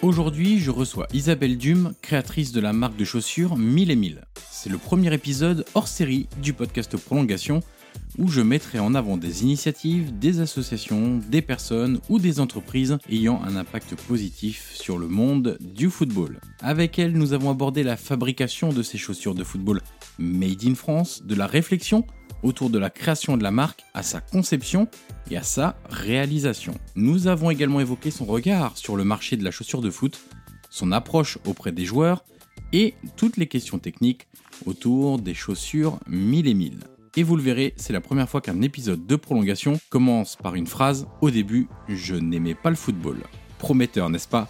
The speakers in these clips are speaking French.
Aujourd'hui, je reçois Isabelle Dume, créatrice de la marque de chaussures 1000 et 1000. C'est le premier épisode hors série du podcast Prolongation où je mettrai en avant des initiatives, des associations, des personnes ou des entreprises ayant un impact positif sur le monde du football. Avec elle, nous avons abordé la fabrication de ces chaussures de football made in France, de la réflexion autour de la création de la marque à sa conception et à sa réalisation. Nous avons également évoqué son regard sur le marché de la chaussure de foot, son approche auprès des joueurs et toutes les questions techniques autour des chaussures 1000 et 1000. Et vous le verrez, c'est la première fois qu'un épisode de prolongation commence par une phrase Au début, je n'aimais pas le football. Prometteur, n'est-ce pas?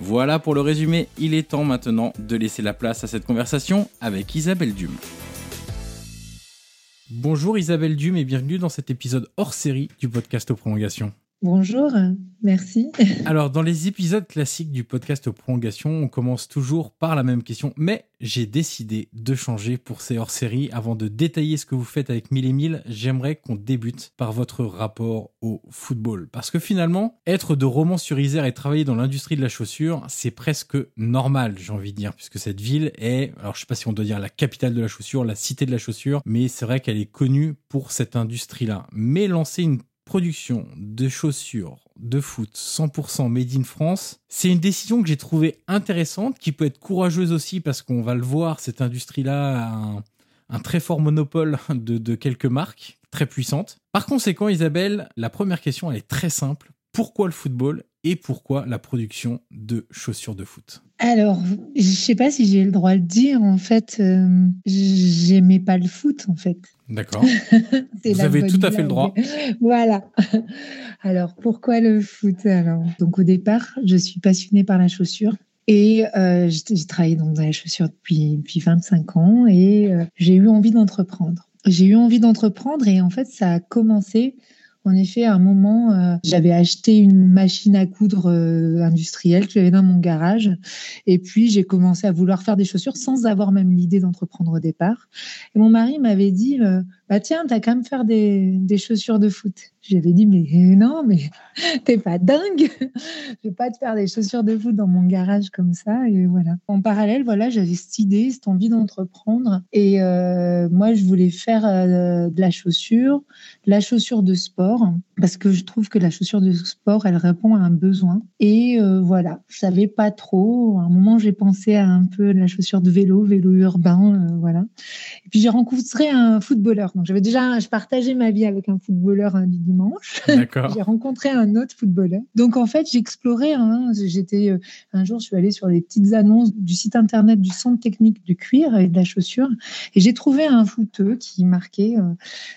Voilà pour le résumé, il est temps maintenant de laisser la place à cette conversation avec Isabelle Dume. Bonjour Isabelle Dume et bienvenue dans cet épisode hors série du podcast Prolongation. Bonjour, merci. Alors, dans les épisodes classiques du podcast Prolongation, on commence toujours par la même question, mais j'ai décidé de changer pour ces hors-séries. Avant de détailler ce que vous faites avec Mille et Mille, j'aimerais qu'on débute par votre rapport au football. Parce que finalement, être de Romans sur Isère et travailler dans l'industrie de la chaussure, c'est presque normal, j'ai envie de dire, puisque cette ville est, alors je sais pas si on doit dire la capitale de la chaussure, la cité de la chaussure, mais c'est vrai qu'elle est connue pour cette industrie-là. Mais lancer une production de chaussures de foot 100% made in France, c'est une décision que j'ai trouvée intéressante, qui peut être courageuse aussi parce qu'on va le voir, cette industrie-là a un, très fort monopole de, quelques marques très puissantes. Par conséquent, Isabelle, la première question, elle est très simple. Pourquoi le football et pourquoi la production de chaussures de foot? Alors, je sais pas si j'ai le droit de dire. En fait, euh, j'aimais pas le foot, en fait. D'accord. Vous avez tout à fait le droit. voilà. Alors, pourquoi le foot Alors, donc au départ, je suis passionnée par la chaussure. Et euh, j'ai travaillé dans la chaussure depuis, depuis 25 ans et euh, j'ai eu envie d'entreprendre. J'ai eu envie d'entreprendre et en fait, ça a commencé en effet, à un moment, euh, j'avais acheté une machine à coudre euh, industrielle que j'avais dans mon garage. Et puis, j'ai commencé à vouloir faire des chaussures sans avoir même l'idée d'entreprendre au départ. Et mon mari m'avait dit, euh, bah tiens, t'as qu'à me faire des, des chaussures de foot. J'avais dit, mais non, mais t'es pas dingue. Je vais pas te faire des chaussures de foot dans mon garage comme ça. Et voilà. En parallèle, voilà, j'avais cette idée, cette envie d'entreprendre. Et euh, moi, je voulais faire euh, de la chaussure, de la chaussure de sport. Parce que je trouve que la chaussure de sport, elle répond à un besoin. Et euh, voilà, je savais pas trop. À un moment, j'ai pensé à un peu la chaussure de vélo, vélo urbain, euh, voilà. Et puis j'ai rencontré un footballeur. Donc j'avais déjà, je partageais ma vie avec un footballeur un dimanche. D'accord. j'ai rencontré un autre footballeur. Donc en fait, j'explorais. Hein, J'étais euh, un jour, je suis allée sur les petites annonces du site internet du centre technique du cuir et de la chaussure, et j'ai trouvé un footeux qui marquait.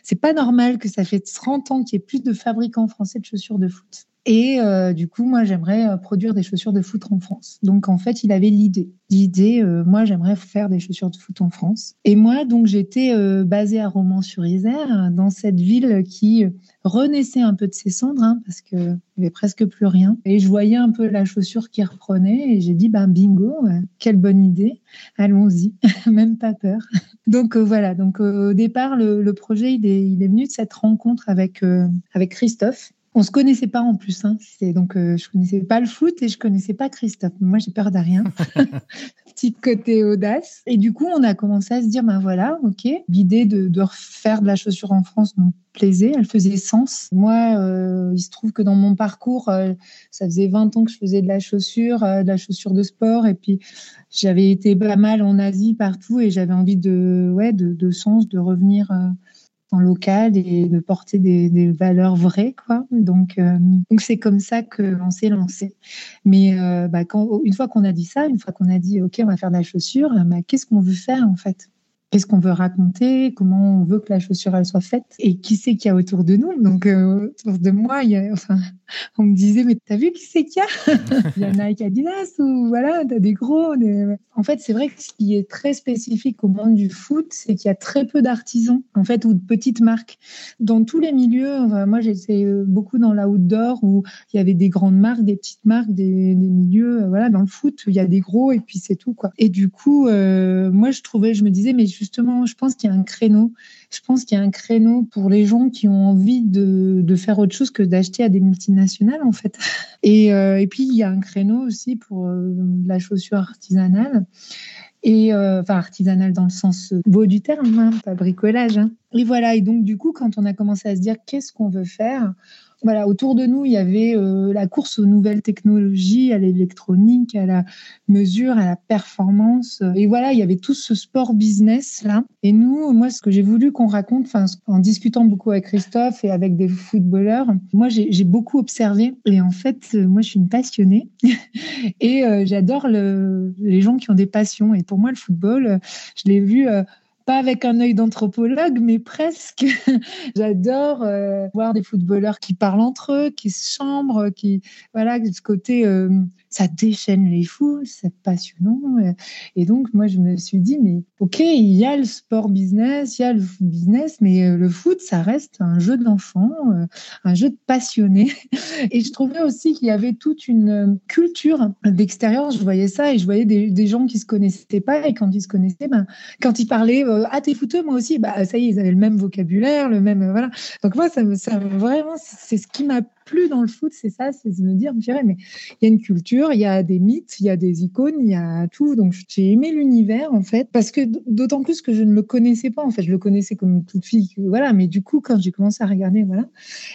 c'est pas normal que ça fait 30 ans qu'il y ait plus de fabricants français de chaussures de foot. Et euh, du coup, moi, j'aimerais euh, produire des chaussures de foot en France. Donc, en fait, il avait l'idée. L'idée, euh, moi, j'aimerais faire des chaussures de foot en France. Et moi, donc, j'étais basée à Romans-sur-Isère, dans cette ville qui renaissait un peu de ses cendres, hein, parce qu'il n'y avait presque plus rien. Et je voyais un peu la chaussure qui reprenait, et j'ai dit, ben, bingo, quelle bonne idée, allons-y, même pas peur. Donc, voilà. Donc, au départ, le, projet, il est, venu de cette rencontre avec Christophe on se connaissait pas en plus, hein. C'est donc euh, je connaissais pas le foot et je connaissais pas Christophe. Moi, j'ai peur de rien. Petit côté audace. Et du coup, on a commencé à se dire, ben voilà, ok, l'idée de, de refaire de la chaussure en France nous plaisait, elle faisait sens. Moi, euh, il se trouve que dans mon parcours, euh, ça faisait 20 ans que je faisais de la chaussure, de la chaussure de sport, et puis j'avais été pas mal en Asie partout, et j'avais envie de, ouais, de, de sens, de revenir en local et de porter des, valeurs vraies quoi. Donc euh, donc c'est comme ça que l'on s'est lancé. Mais euh, bah, quand une fois qu'on a dit ça une fois qu'on a dit ok on va faire de la chaussure bah, qu'est-ce qu'on veut faire en fait? Qu'est-ce qu'on veut raconter, comment on veut que la chaussure elle soit faite? Et qui c'est qu'il y a autour de nous? Donc euh, autour de moi, il y a, enfin, on me disait mais t'as vu qui c'est qu'il y a? Il y a Nike Adidas ou voilà, t'as des gros. En fait, c'est vrai que ce qui est très spécifique au monde du foot, c'est qu'il y a très peu d'artisans en fait ou de petites marques dans tous les milieux. moi, j'étais euh, beaucoup dans l'outdoor où il y avait des grandes marques, des petites marques, des, milieux. Euh, voilà, dans le foot, il y a des gros et puis c'est tout quoi. Et du coup, moi, je trouvais, je me disais mais justement, je pense qu'il y a un créneau. Je pense qu'il y a un créneau pour les gens qui ont envie de, faire autre chose que d'acheter à des multinationales, en fait. Et, euh, et, puis, il y a un créneau aussi pour euh, la chaussure artisanale. Et euh, enfin artisanale dans le sens beau du terme, hein, pas bricolage. Hein. Et voilà. Et donc du coup, quand on a commencé à se dire qu'est-ce qu'on veut faire, voilà, autour de nous, il y avait euh, la course aux nouvelles technologies, à l'électronique, à la mesure, à la performance. Et voilà, il y avait tout ce sport business là. Et nous, moi, ce que j'ai voulu qu'on raconte, en discutant beaucoup avec Christophe et avec des footballeurs, moi, j'ai beaucoup observé. Et en fait, euh, moi, je suis une passionnée et euh, j'adore le, les gens qui ont des passions. Et pour moi, le football, je l'ai vu pas avec un œil d'anthropologue, mais presque. J'adore euh, voir des footballeurs qui parlent entre eux, qui se chambrent, qui voilà, ce côté euh, ça déchaîne les foules, c'est passionnant. Et donc, moi, je me suis dit, mais ok, il y a le sport business, il y a le business, mais euh, le foot, ça reste un jeu d'enfant, euh, un jeu de passionné. Et je trouvais aussi qu'il y avait toute une euh, culture d'extérieur. Je voyais ça et je voyais des, gens qui se connaissaient pas. Et quand ils se connaissaient, ben, quand ils parlaient, ah, t'es footeux, moi aussi, bah, ça y est, ils avaient le même vocabulaire, le même, voilà. Donc, moi, ça, ça vraiment, c'est ce qui m'a plus dans le foot, c'est ça, c'est de me dire, mais il y a une culture, il y a des mythes, il y a des icônes, il y a tout. Donc j'ai aimé l'univers en fait, parce que d'autant plus que je ne le connaissais pas. En fait, je le connaissais comme toute fille, voilà. Mais du coup, quand j'ai commencé à regarder, voilà.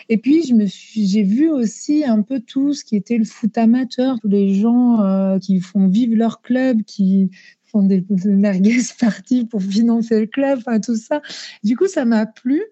Et puis je me suis, j'ai vu aussi un peu tout ce qui était le foot amateur, tous les gens euh, qui font vivre leur club, qui font des, merguez parties pour financer le club, enfin tout ça. Du coup, ça m'a plu.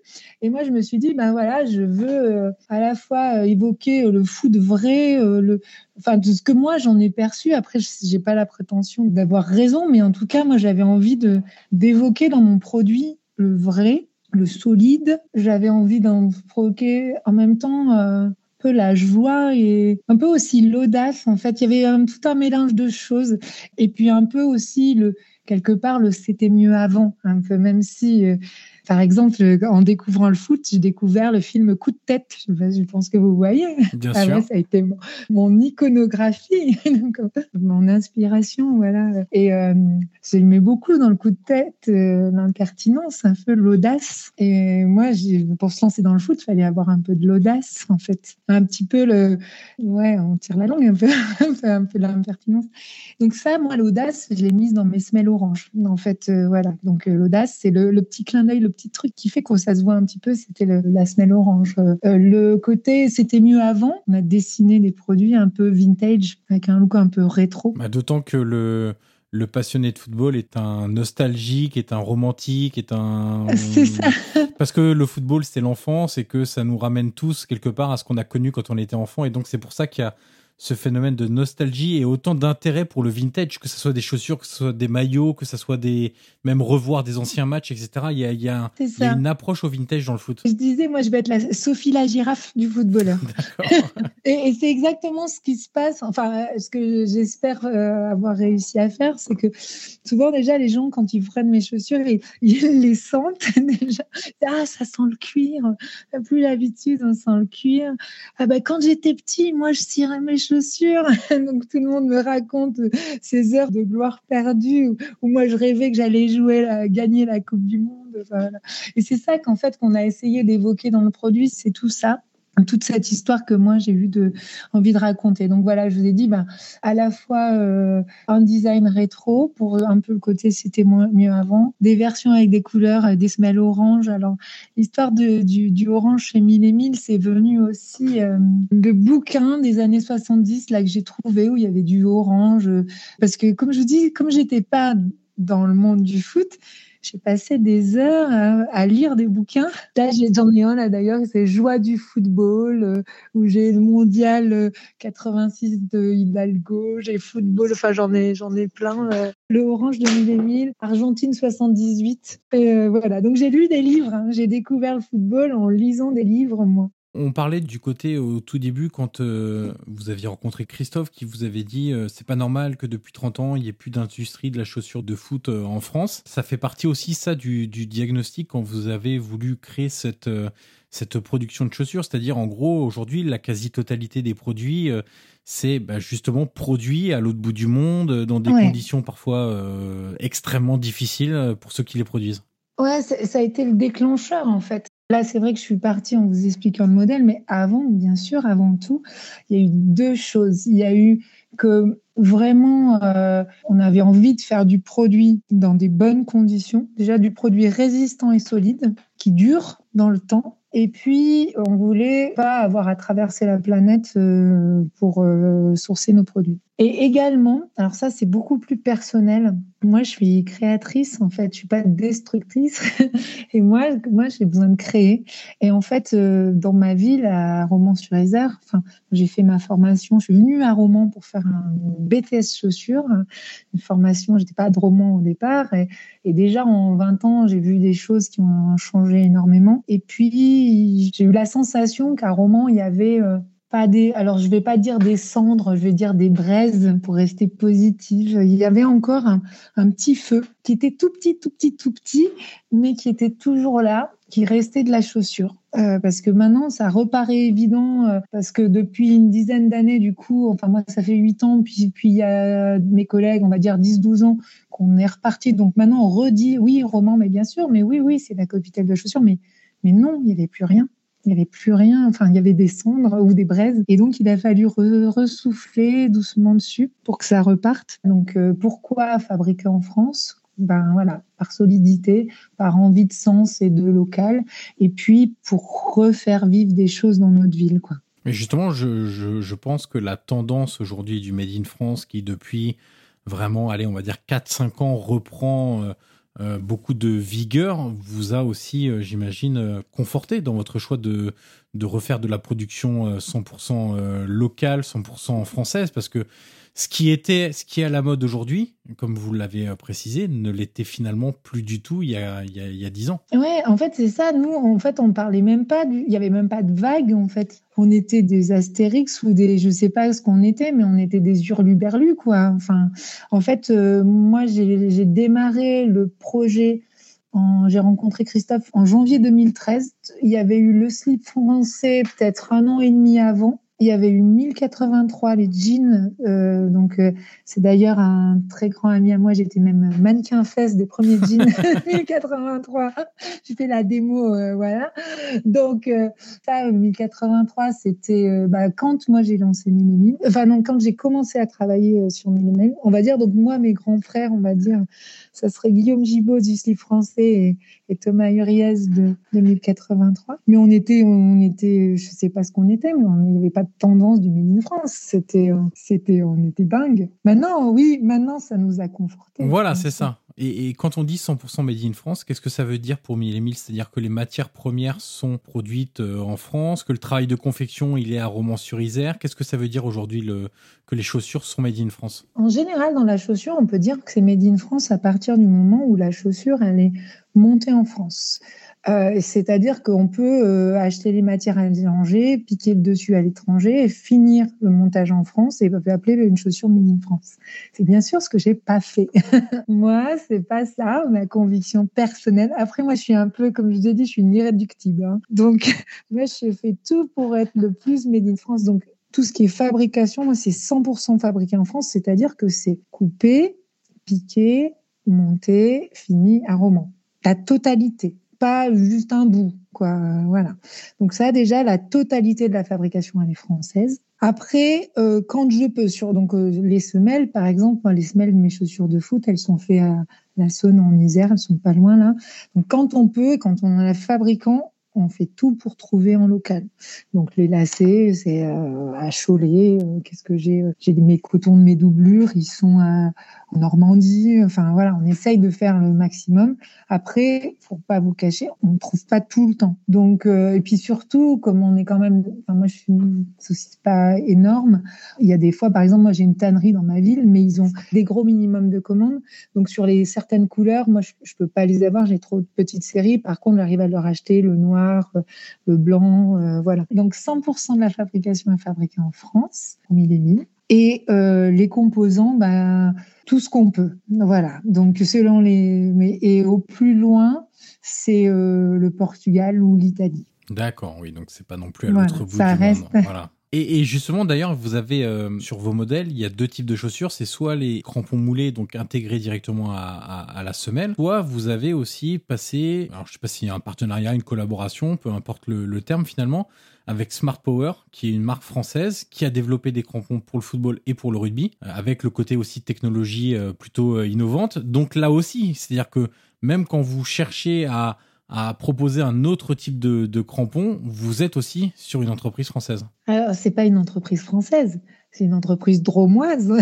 Et moi, je me suis dit, ben voilà, je veux euh, à la fois euh, évoquer le foot vrai, euh, le, enfin de ce que moi j'en ai perçu. Après, j'ai pas la prétention d'avoir raison, mais en tout cas, moi, j'avais envie de d'évoquer dans mon produit le vrai, le solide. J'avais envie d'en provoquer en même temps la joie et un peu aussi l'audace. En fait, il y avait tout un mélange de choses. Et puis un peu aussi le quelque part le c'était mieux avant. Un peu même si euh, par exemple, en découvrant le foot, j'ai découvert le film Coup de tête. Je pense que vous voyez. Bien ah sûr. ça a été mon, iconographie, mon inspiration, voilà. Et euh, j'aimais beaucoup dans le coup de tête euh, l'impertinence, un peu l'audace. Et moi, pour se lancer dans le foot, il fallait avoir un peu de l'audace, en fait. Un petit peu le, ouais, on tire la langue un peu, un peu l'impertinence. Donc ça, moi, l'audace, je l'ai mise dans mes semelles oranges. En fait, euh, voilà. Donc l'audace, c'est le, le, petit clin d'œil, le petit truc qui fait que ça se voit un petit peu, c'était la semelle orange. le côté, c'était mieux avant. On a dessiné des produits un peu vintage, avec un look un peu rétro. Bah, d'autant que le le passionné de football est un nostalgique, est un romantique, est un. C'est ça. Parce que le football, c'est l'enfance et que ça nous ramène tous quelque part à ce qu'on a connu quand on était enfant. Et donc, c'est pour ça qu'il y a ce phénomène de nostalgie et autant d'intérêt pour le vintage, que ce soit des chaussures, que ce soit des maillots, que ce soit des même revoir des anciens matchs, etc. Il y a, il y a, une approche au vintage dans le foot. Je disais, moi, je vais être la Sophie la girafe du footballeur. et, et c'est exactement ce qui se passe. Enfin, ce que j'espère euh, avoir réussi à faire, c'est que souvent déjà les gens, quand ils prennent mes chaussures, ils, ils les sentent déjà. Ah, ça sent le cuir. Plus l'habitude, on sent le cuir. Ah bah quand j'étais petit, moi, je cirais mes chaussures. Donc tout le monde me raconte ces heures de gloire perdue où, moi je rêvais que j'allais jouer, gagner la Coupe du Monde. Et c'est ça qu'en fait qu'on a essayé d'évoquer dans le produit, c'est tout ça toute cette histoire que moi j'ai eu de envie de raconter. Donc voilà, je vous ai dit ben, à la fois euh, un design rétro pour un peu le côté c'était mieux avant, des versions avec des couleurs, euh, des semelles orange. Alors l'histoire du, orange chez Mille et Mille, c'est venu aussi euh, de bouquins des années 70 là que j'ai trouvé où il y avait du orange parce que comme je vous dis, comme j'étais pas dans le monde du foot, j'ai passé des heures à, lire des bouquins. Là, j'en ai un là d'ailleurs, c'est Joie du football, euh, où j'ai le mondial 86 euh, de Hidalgo, j'ai football, enfin j'en ai, ai plein. Euh, le Orange de 2000, Argentine 78. Et voilà, donc j'ai lu des livres, hein. j'ai découvert le football en lisant des livres, moi. On parlait du côté au tout début quand euh, vous aviez rencontré Christophe qui vous avait dit euh, c'est pas normal que depuis 30 ans il n'y ait plus d'industrie de la chaussure de foot euh, en France. Ça fait partie aussi ça du, diagnostic quand vous avez voulu créer cette, cette production de chaussures. C'est-à-dire en gros aujourd'hui la quasi-totalité des produits c'est bah, justement produit à l'autre bout du monde dans des conditions parfois extrêmement difficiles pour ceux qui les produisent. Ouais, ça a été le déclencheur en fait. Là, c'est vrai que je suis partie en vous expliquant le modèle, mais avant, bien sûr, avant tout, il y a eu deux choses. Il y a eu que vraiment, euh, on avait envie de faire du produit dans des bonnes conditions. Déjà, du produit résistant et solide, qui dure dans le temps. Et puis, on voulait pas avoir à traverser la planète euh, pour euh, sourcer nos produits. Et également, alors ça c'est beaucoup plus personnel. Moi je suis créatrice en fait, je suis pas destructrice. et moi, moi j'ai besoin de créer. Et en fait, euh, dans ma ville à Romans-sur-Isère, enfin j'ai fait ma formation. Je suis venue à Romans pour faire un BTS chaussures, une formation. J'étais pas de Romans au départ. Et, déjà en 20 ans, j'ai vu des choses qui ont changé énormément. Et puis j'ai eu la sensation qu'à Romans il y avait euh, des, alors je vais pas dire des cendres, je vais dire des braises pour rester positive. Il y avait encore un, petit feu qui était tout petit, tout petit, tout petit, mais qui était toujours là, qui restait de la chaussure. Euh, parce que maintenant, ça reparaît évident, euh, parce que depuis une dizaine d'années, du coup, enfin moi, ça fait huit ans, puis puis il y a mes collègues, on va dire 10-12 ans, qu'on est reparti. Donc maintenant, on redit, oui, roman, mais bien sûr, mais oui, oui, c'est la capitale de la chaussure, mais, mais non, il n'y avait plus rien il n'y avait plus rien, enfin il y avait des cendres ou des braises, et donc il a fallu ressouffler doucement dessus pour que ça reparte. Donc euh, pourquoi fabriquer en France? Ben voilà, par solidité, par envie de sens et de local, et puis pour refaire vivre des choses dans notre ville, quoi. Mais justement, je, je, pense que la tendance aujourd'hui du Made in France, qui depuis vraiment, allez, on va dire 4-5 ans, reprend euh, euh, beaucoup de vigueur vous a aussi, euh, j'imagine, euh, conforté dans votre choix de, de refaire de la production 100% locale, 100% française, parce que ce qui était, ce qui est à la mode aujourd'hui, comme vous l'avez euh, précisé, ne l'était finalement plus du tout il y a dix ans. Ouais, en fait c'est ça. Nous, en fait, on parlait même pas. il y avait même pas de vagues. En fait, on était des Astérix ou des, je sais pas ce qu'on était, mais on était des hurluberlus quoi. Enfin, en fait, euh, moi j'ai démarré le projet j'ai rencontré Christophe en janvier 2013. Il y avait eu le slip français peut-être un an et demi avant. Il y avait eu 1083 les jeans. Euh, donc, euh, c'est d'ailleurs un très grand ami à moi. J'étais même mannequin fesse des premiers jeans. 1083. J'ai fait la démo, euh, voilà. Donc, ça, 1083, c'était bah, quand moi j'ai lancé Millimil. Enfin, non, quand j'ai commencé à travailler sur Millimil. On va dire, donc moi, mes grands frères, on va dire, ça serait Guillaume Gibaud du slip français et, Thomas Uriez de, 1083. Mais on était, on était, je sais pas ce qu'on était, mais on n'y avait pas tendance du Made in France. C'était, euh, c'était, on était dingue. Maintenant, oui, maintenant, ça nous a confortés. Voilà, c'est ça. Et, quand on dit 100% Made in France, qu'est-ce que ça veut dire pour Mille et Mille? C'est-à-dire que les matières premières sont produites euh, en France, que le travail de confection, il est à Romans-sur-Isère. Qu'est-ce que ça veut dire aujourd'hui que les chaussures sont Made in France? En général, dans la chaussure, on peut dire que c'est Made in France à partir du moment où la chaussure, elle est montée en France. Euh, c'est-à-dire qu'on peut euh, acheter les matières à l'étranger, piquer le dessus à l'étranger finir le montage en France et appeler une chaussure made in France. C'est bien sûr ce que j'ai pas fait. moi, c'est pas ça, ma conviction personnelle. Après, moi, je suis un peu, comme je vous ai dit, je suis une irréductible. Hein. Donc, moi, je fais tout pour être le plus made in France. Donc, tout ce qui est fabrication, moi, c'est 100% fabriqué en France, c'est-à-dire que c'est coupé, piqué, monté, fini à roman. La totalité pas juste un bout, quoi. Voilà. Donc ça, déjà, la totalité de la fabrication, elle est française. Après, euh, quand je peux, sur donc euh, les semelles, par exemple, les semelles de mes chaussures de foot, elles sont faites à la Saône en Isère, elles sont pas loin là. Donc quand on peut, quand on a fabricant, on fait tout pour trouver en local. Donc les lacets, c'est euh, à Cholet. Qu'est-ce que j'ai J'ai mes cotons de mes doublures, ils sont en Normandie. Enfin voilà, on essaye de faire le maximum. Après, pour pas vous cacher, on ne trouve pas tout le temps. Donc euh, et puis surtout, comme on est quand même, enfin moi je suis pas énorme. Il y a des fois, par exemple, moi j'ai une tannerie dans ma ville, mais ils ont des gros minimums de commandes. Donc sur les certaines couleurs, moi je, je peux pas les avoir. J'ai trop de petites séries. Par contre, j'arrive à leur acheter le noir, le blanc, euh, voilà. Donc 100% de la fabrication est fabriquée en France, au mille et euh, les composants, bah, tout ce qu'on peut. Voilà. Donc selon les, mais et au plus loin, c'est euh, le Portugal ou l'Italie. D'accord, oui. Donc c'est pas non plus à l'autre bout ça du reste... monde. Voilà. Et, justement, d'ailleurs, vous avez euh, sur vos modèles, il y a deux types de chaussures. C'est soit les crampons moulés, donc intégrés directement à, la semelle, soit vous avez aussi passé, alors je sais pas s'il y a un partenariat, une collaboration, peu importe le terme finalement, avec Smart Power, qui est une marque française qui a développé des crampons pour le football et pour le rugby, euh, avec le côté aussi technologie euh, plutôt innovante. Donc là aussi, c'est-à-dire que même quand vous cherchez à, proposer un autre type de, de crampons, vous êtes aussi sur une entreprise française. Alors, c'est pas une entreprise française, c'est une entreprise dromoise.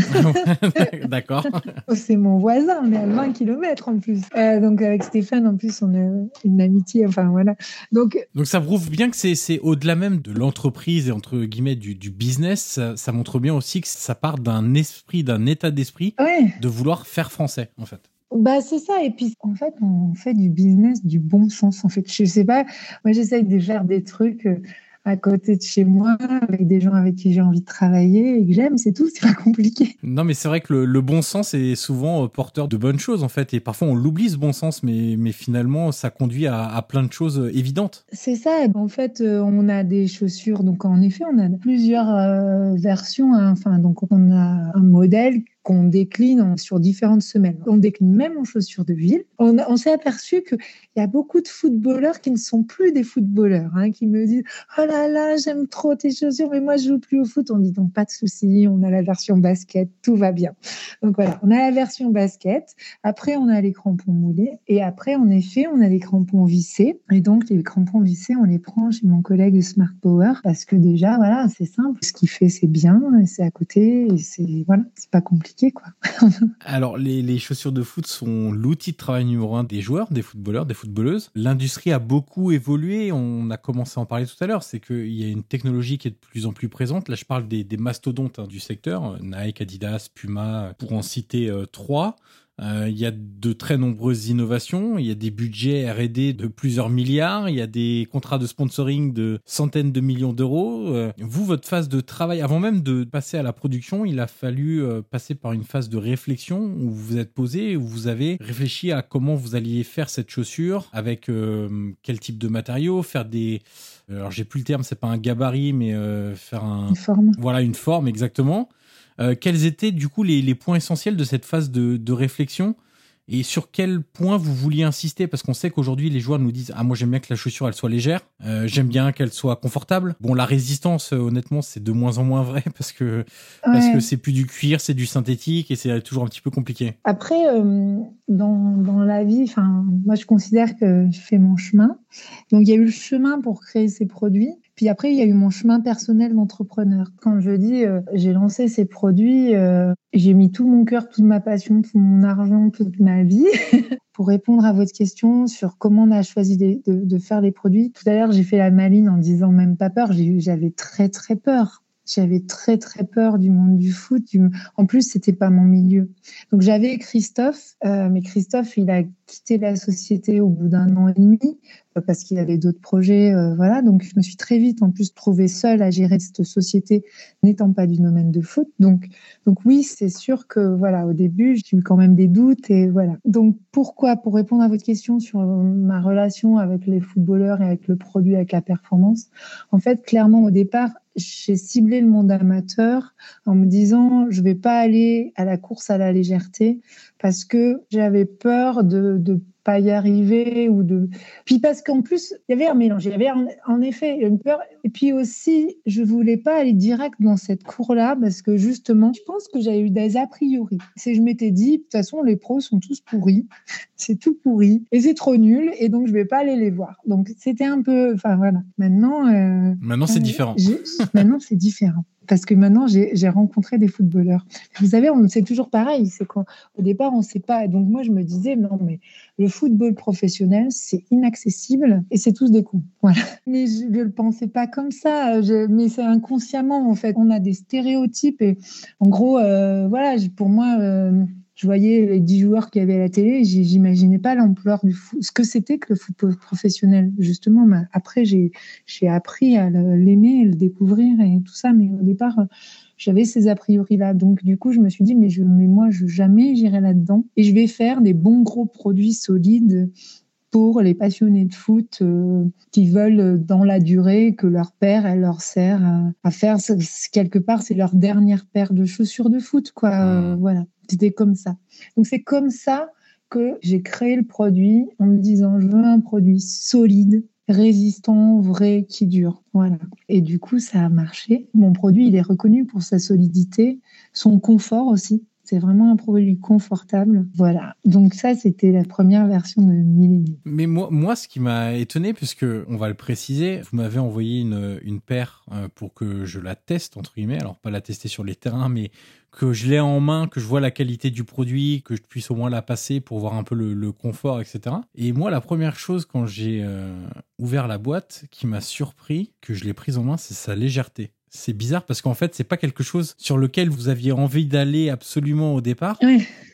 D'accord. c'est mon voisin, on est à 20 km en plus. Euh, donc avec Stéphane, en plus, on a une amitié. Enfin voilà. Donc, donc ça prouve bien que c'est au-delà même de l'entreprise et entre guillemets du, du business. Ça, montre bien aussi que ça part d'un esprit, d'un état d'esprit de vouloir faire français en fait. Bah c'est ça. Et puis en fait on fait du business du bon sens en fait. Je sais pas. Moi j'essaye de faire des trucs euh, à côté de chez moi, avec des gens avec qui j'ai envie de travailler et que j'aime, c'est tout, c'est pas compliqué. Non, mais c'est vrai que le, bon sens est souvent euh, porteur de bonnes choses, en fait, et parfois on l'oublie ce bon sens, mais, mais finalement ça conduit à, plein de choses euh, évidentes. C'est ça, en fait, on a des chaussures, donc en effet, on a plusieurs versions, hein. enfin, donc on a un modèle qu'on décline sur différentes semaines. On décline même en chaussures de ville. On, s'est aperçu qu'il y a beaucoup de footballeurs qui ne sont plus des footballeurs, hein, qui me disent Oh là là, j'aime trop tes chaussures, mais moi je joue plus au foot. On dit donc pas de souci, on a la version basket, tout va bien. Donc voilà, on a la version basket. Après, on a les crampons moulés. Et après, en effet, on a les crampons vissés. Et donc, les crampons vissés, on les prend chez mon collègue Smart Power parce que déjà, voilà, c'est simple. Ce qu'il fait, c'est bien, c'est à côté, et c'est voilà, c'est pas compliqué. Alors, les, chaussures de foot sont l'outil de travail numéro un des joueurs, des footballeurs, des footballeuses. L'industrie a beaucoup évolué. On a commencé à en parler tout à l'heure. C'est qu'il y a une technologie qui est de plus en plus présente. Là, je parle des, mastodontes hein, du secteur Nike, Adidas, Puma, pour en citer euh, trois. Euh, il y a de très nombreuses innovations. Il y a des budgets R&D de plusieurs milliards. Il y a des contrats de sponsoring de centaines de millions d'euros. Euh, vous, votre phase de travail, avant même de passer à la production, il a fallu euh, passer par une phase de réflexion où vous vous êtes posé, où vous avez réfléchi à comment vous alliez faire cette chaussure, avec quel type de matériaux, faire des alors j'ai plus le terme, c'est pas un gabarit, mais faire un une forme. Voilà une forme exactement. Euh, quels étaient du coup les, points essentiels de cette phase de, réflexion et sur quel point vous vouliez insister? Parce qu'on sait qu'aujourd'hui, les joueurs nous disent Ah, moi j'aime bien que la chaussure elle soit légère, euh, j'aime bien qu'elle soit confortable. Bon, la résistance, euh, honnêtement, c'est de moins en moins vrai parce que parce que c'est plus du cuir, c'est du synthétique et c'est toujours un petit peu compliqué. Après, dans, dans la vie, enfin, moi je considère que je fais mon chemin. Donc il y a eu le chemin pour créer ces produits. Après, il y a eu mon chemin personnel d'entrepreneur. Quand je dis euh, j'ai lancé ces produits, euh, j'ai mis tout mon cœur, toute ma passion, tout mon argent, toute ma vie pour répondre à votre question sur comment on a choisi de, de faire les produits. Tout à l'heure, j'ai fait la maline en disant même pas peur. J'avais très très peur. J'avais très très peur du monde du foot. En plus, c'était pas mon milieu. Donc j'avais Christophe, euh, mais Christophe, il a quitté la société au bout d'un an et demi euh, parce qu'il avait d'autres projets, euh, voilà. Donc je me suis très vite en plus trouvée seule à gérer cette société, n'étant pas du domaine de foot. Donc donc oui, c'est sûr que voilà, au début, j'ai eu quand même des doutes et voilà. Donc pourquoi Pour répondre à votre question sur ma relation avec les footballeurs et avec le produit, avec la performance, en fait, clairement au départ, j'ai ciblé le monde amateur en me disant je vais pas aller à la course à la légèreté parce que j'avais peur de, de pas y arriver ou de puis parce qu'en plus il y avait un mélange il y avait en, effet une peur. Et puis aussi je voulais pas aller direct dans cette cour là parce que justement je pense que j'avais eu des a priori. C'est je m'étais dit de toute façon les pros sont tous pourris. C'est tout pourri et c'est trop nul et donc je vais pas aller les voir. Donc c'était un peu enfin voilà. Maintenant euh, maintenant c'est différent. maintenant c'est différent parce que maintenant j'ai rencontré des footballeurs. Vous savez, c'est toujours pareil, c'est qu'au départ on ne sait pas. Donc moi je me disais non mais le football professionnel c'est inaccessible et c'est tous des cons. Voilà. Mais je ne le pensais pas comme ça. mais c'est inconsciemment en fait. On a des stéréotypes et en gros euh, voilà pour moi. Euh, je voyais les 10 joueurs qu'il y avait à la télé, j'imaginais pas l'ampleur du ce que c'était que le football professionnel. Justement, après, j'ai appris à l'aimer, le découvrir et tout ça, mais au départ, j'avais ces a priori-là. Donc, du coup, je me suis dit, mais, je, mais moi, je, jamais j'irai là-dedans. Et je vais faire des bons gros produits solides pour les passionnés de foot euh, qui veulent dans la durée que leur père elle leur sert à, faire quelque part c'est leur dernière paire de chaussures de foot quoi mmh. voilà c'était comme ça donc c'est comme ça que j'ai créé le produit en me disant je veux un produit solide résistant, vrai, qui dure. Voilà. Et du coup, ça a marché. Mon produit, il est reconnu pour sa solidité, son confort aussi. C'est vraiment un produit confortable. Voilà. Donc ça, c'était la première version de Millennium. Mais moi, moi, ce qui m'a étonné, puisque on va le préciser, vous m'avez envoyé une, une paire euh, pour que je la teste, entre guillemets. Alors, pas la tester sur les terrains, mais que je l'ai en main, que je vois la qualité du produit, que je puisse au moins la passer pour voir un peu le, confort, etc. Et moi, la première chose quand j'ai euh, ouvert la boîte qui m'a surpris, que je l'ai prise en main, c'est sa légèreté c'est bizarre parce qu'en fait, c'est pas quelque chose sur lequel vous aviez envie d'aller absolument au départ.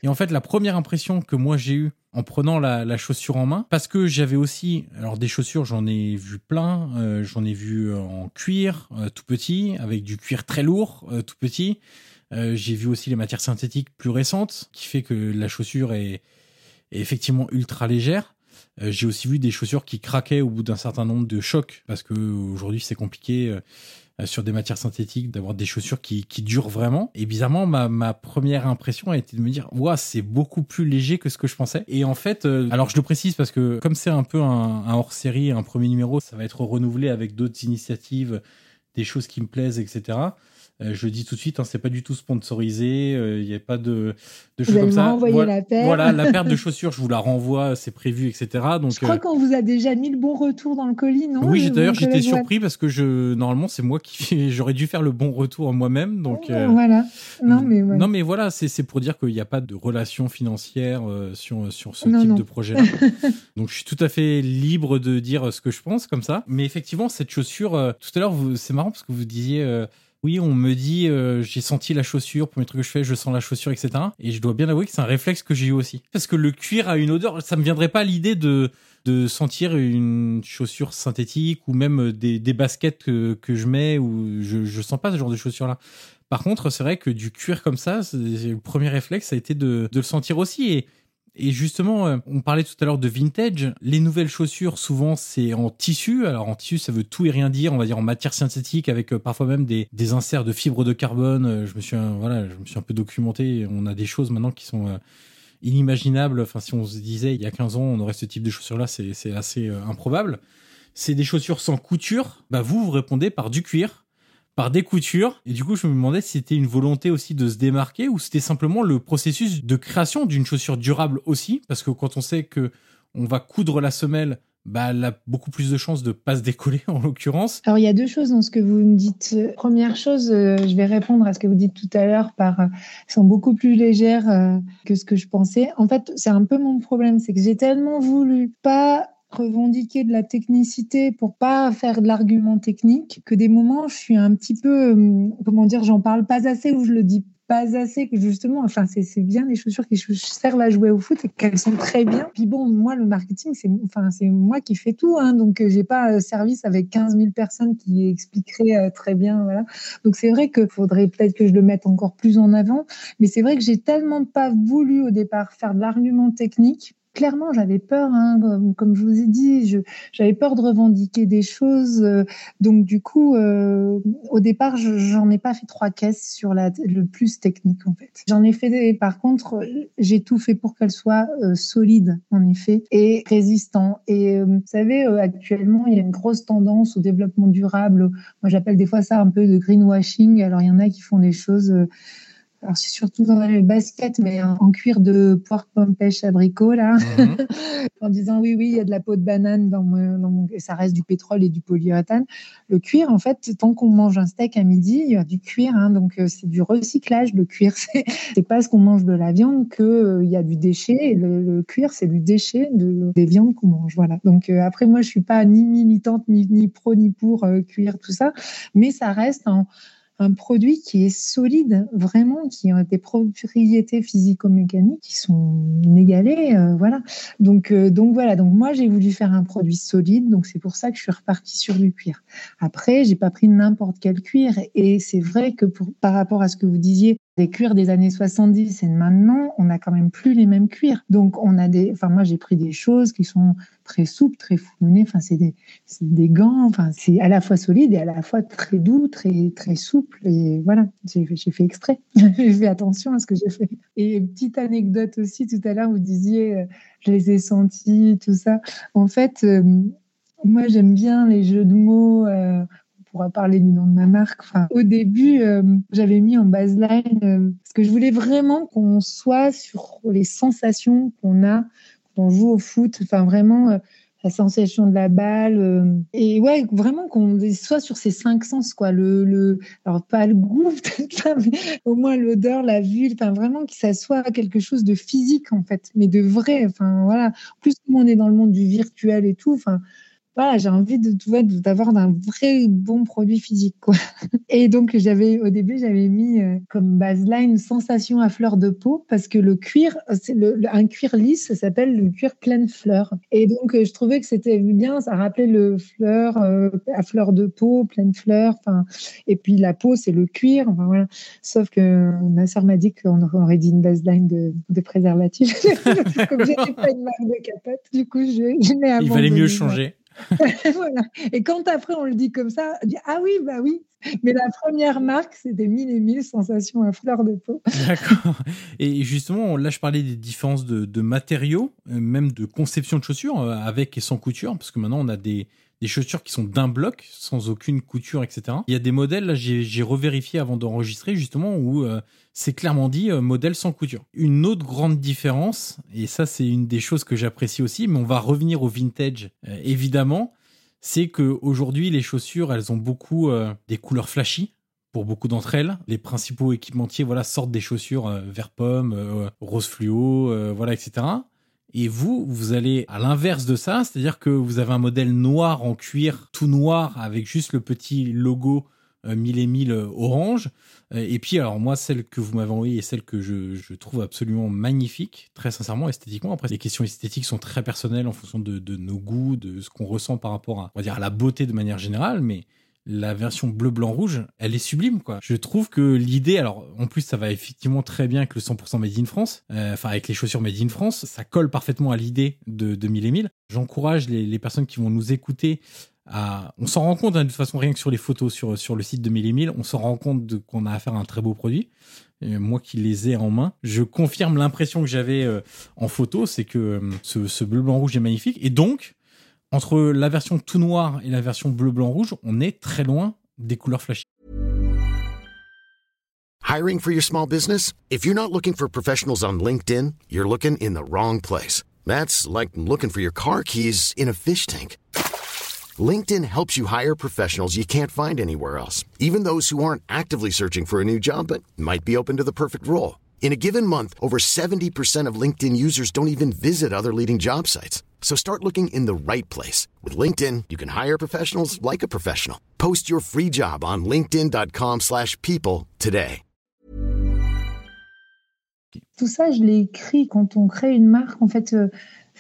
Et en fait, la première impression que moi j'ai eue en prenant la, chaussure en main, parce que j'avais aussi, alors des chaussures, j'en ai vu plein, euh, j'en ai vu en cuir euh, tout petit, avec du cuir très lourd euh, tout petit. j'ai vu aussi les matières synthétiques plus récentes, qui fait que la chaussure est, est effectivement ultra légère. j'ai aussi vu des chaussures qui craquaient au bout d'un certain nombre de chocs, parce que aujourd'hui c'est compliqué euh, sur des matières synthétiques, d'avoir des chaussures qui, qui, durent vraiment. Et bizarrement, ma, ma première impression a été de me dire, ouais, c'est beaucoup plus léger que ce que je pensais. Et en fait, euh, alors je le précise parce que comme c'est un peu un, un hors-série, un premier numéro, ça va être renouvelé avec d'autres initiatives, des choses qui me plaisent, etc. Euh, je le dis tout de suite, hein, c'est pas du tout sponsorisé. Il euh, n'y a pas de, de choses comme ça. Voilà, la paire. voilà, la paire de chaussures, je vous la renvoie, c'est prévu, etc. Donc, je crois euh, qu'on vous a déjà mis le bon retour dans le colis, non Oui, d'ailleurs, j'étais surpris parce que je, normalement, c'est moi qui, j'aurais dû faire le bon retour moi-même. Donc, voilà. Non, mais, non, mais voilà, c'est pour dire qu'il n'y a pas de relation financière sur, sur ce type de projet-là. donc, je suis tout à fait libre de dire ce que je pense comme ça. Mais effectivement, cette chaussure, tout à l'heure, c'est marrant parce que vous disiez, oui, on me dit, euh, j'ai senti la chaussure, premier truc que je fais, je sens la chaussure, etc. Et je dois bien avouer que c'est un réflexe que j'ai eu aussi. Parce que le cuir a une odeur, ça me viendrait pas l'idée de de sentir une chaussure synthétique ou même des, des baskets que, que je mets ou je, je sens pas ce genre de chaussures là. Par contre, c'est vrai que du cuir comme ça, le premier réflexe ça a été de, de le sentir aussi. Et justement, euh, on parlait tout à l'heure de vintage. Les nouvelles chaussures, souvent, c'est en tissu. Alors en tissu, ça veut tout et rien dire. On va dire en matière synthétique, avec euh, parfois même des, des inserts de fibres de carbone. Euh, je me suis, voilà, je me suis un peu documenté. On a des choses maintenant qui sont inimaginable. Enfin, si on se disait il y a 15 ans, on aurait ce type de chaussures-là, c'est assez improbable. C'est des chaussures sans couture. Bah, vous, vous répondez par du cuir, par des coutures. Et du coup, je me demandais si c'était une volonté aussi de se démarquer ou c'était simplement le processus de création d'une chaussure durable aussi. Parce que quand on sait que on va coudre la semelle bah, elle a beaucoup plus de chances de pas se décoller en l'occurrence. Alors il y a deux choses dans ce que vous me dites. Première chose, euh, je vais répondre à ce que vous dites tout à l'heure par, euh, sont beaucoup plus légères euh, que ce que je pensais. En fait, c'est un peu mon problème, c'est que j'ai tellement voulu pas revendiquer de la technicité pour pas faire de l'argument technique que des moments je suis un petit peu comment dire j'en parle pas assez ou je le dis pas assez que justement, enfin, c'est bien les chaussures qui servent à jouer au foot et qu'elles sont très bien. Puis bon, moi, le marketing, c'est enfin, c'est moi qui fais tout, hein, donc euh, j'ai pas euh, service avec 15 000 personnes qui expliqueraient euh, très bien, voilà. Donc c'est vrai qu'il faudrait peut-être que je le mette encore plus en avant, mais c'est vrai que j'ai tellement pas voulu au départ faire de l'argument technique clairement, j'avais peur, hein, comme, je vous ai dit, j'avais peur de revendiquer des choses. Euh, donc, du coup, euh, au départ, j'en ai pas fait trois caisses sur le plus technique, en fait. J'en ai fait des, par contre, j'ai tout fait pour qu'elle soit euh, solide, en effet, et résistant. Et vous savez, actuellement, il y a une grosse tendance au développement durable. Moi, j'appelle des fois ça un peu de greenwashing. Alors, il y en a qui font des choses alors c'est surtout dans les baskets, mais en cuir de poire, pomme, pêche, abricot, là, mhm. en disant oui, oui, il y a de la peau de banane dans mon, dans mon... Et ça reste du pétrole et du polyuréthane. Le cuir, en fait, tant qu'on mange un steak à midi, il y a du cuir, hein, donc euh, c'est du recyclage, le cuir. C'est pas parce qu'on mange de la viande qu'il euh, y a du déchet, et le, cuir, c'est du déchet de, des viandes qu'on mange, voilà. Donc euh, après, moi, je suis pas ni militante, ni, ni pro, ni pour cuir, tout ça, mais ça reste en un produit qui est solide, vraiment, qui a des propriétés physico-mécaniques qui sont inégalées, euh, voilà. Donc, euh, donc voilà. Donc moi, j'ai voulu faire un produit solide, donc c'est pour ça que je suis repartie sur du cuir. Après, j'ai pas pris n'importe quel cuir, et c'est vrai que pour, par rapport à ce que vous disiez, des cuirs des années 70 et maintenant, on n'a quand même plus les mêmes cuirs. Donc, on a des, enfin, moi, j'ai pris des choses qui sont très souples, très foulonnées. Enfin, c'est des, des, gants. Enfin, c'est à la fois solide et à la fois très doux, très, très souple. Et voilà, j'ai fait exprès. j'ai fait attention à ce que j'ai fait. Et petite anecdote aussi, tout à l'heure, vous disiez, euh, je les ai sentis, tout ça. En fait, euh, moi, j'aime bien les jeux de mots. Euh, parler du nom de ma marque. Enfin, au début, euh, j'avais mis en baseline euh, parce que je voulais vraiment qu'on soit sur les sensations qu'on a quand on joue au foot. Enfin, vraiment euh, la sensation de la balle et ouais, vraiment qu'on soit sur ces cinq sens quoi. Le, le alors pas le goût mais au moins l'odeur, la vue. Enfin, vraiment que ça soit quelque chose de physique en fait, mais de vrai. Enfin voilà. Plus, on est dans le monde du virtuel et tout. Voilà, j'ai envie de d'avoir un vrai bon produit physique quoi. Et donc j'avais au début j'avais mis euh, comme baseline sensation à fleur de peau parce que le cuir c'est le, un cuir lisse ça s'appelle le cuir pleine fleur. Et donc euh, je trouvais que c'était bien ça rappelait le fleur euh, à fleur de peau, pleine fleur enfin et puis la peau c'est le cuir enfin voilà. Sauf que ma sœur m'a dit qu'on aurait dit une baseline de, de préservatif. comme j'étais pas une marque de capote, du coup je, je Il valait mieux changer. Et quand après on le dit comme ça, ah oui, bah oui. Mais la première marque, c'était mille et mille sensations à fleur de peau. D'accord. Et justement, là, je parlais des différences de, matériaux, euh, même de conception de chaussures, euh, avec et sans couture, parce que maintenant on a des, des chaussures qui sont d'un bloc, sans aucune couture, etc. Il y a des modèles, là, j'ai revérifié avant d'enregistrer, justement, où euh, c'est clairement dit euh, modèle sans couture. Une autre grande différence, et ça, c'est une des choses que j'apprécie aussi, mais on va revenir au vintage, euh, évidemment, c'est que aujourd'hui les chaussures, elles ont beaucoup des couleurs flashy, pour beaucoup d'entre elles. Les principaux équipementiers voilà, sortent des chaussures vert pomme, rose fluo, voilà, etc. Et vous, vous allez à l'inverse de ça, c'est-à-dire que vous avez un modèle noir en cuir, tout noir, avec juste le petit logo mille et mille orange. Et puis, alors moi, celle que vous m'avez envoyée est celle que je, je, trouve absolument magnifique, très sincèrement, esthétiquement. Après, les questions esthétiques sont très personnelles en fonction de, de nos goûts, de ce qu'on ressent par rapport à, on va dire, à la beauté de manière générale, mais la version bleu blanc rouge, elle est sublime quoi. Je trouve que l'idée alors en plus ça va effectivement très bien avec le 100% made in France, euh, enfin avec les chaussures made in France, ça colle parfaitement à l'idée de, de mille et mille. J'encourage les, les, personnes qui vont nous écouter à on s'en rend compte hein, de toute façon rien que sur les photos sur sur le site de mille et mille, on s'en rend compte qu'on a affaire à un très beau produit. Moi qui les ai en main, je confirme l'impression que j'avais euh, en photo, c'est que euh, ce, ce bleu blanc rouge est magnifique et donc entre la version tout noir et la version bleu blanc rouge, on est très loin des couleurs flashy. Hiring for your small business? If you're not looking for professionals on LinkedIn, you're looking in the wrong place. That's like looking for your car keys in a fish tank. LinkedIn helps you hire professionals you can't find anywhere else, even those who aren't actively searching for a new job but might be open to the perfect role. In a given month, over 70% of LinkedIn users don't even visit other leading job sites. So start looking in the right place. With LinkedIn, you can hire professionals like a professional. Post your free job on linkedin.com slash people today. Tout ça, je l'ai écrit quand on crée une marque. En fait, euh,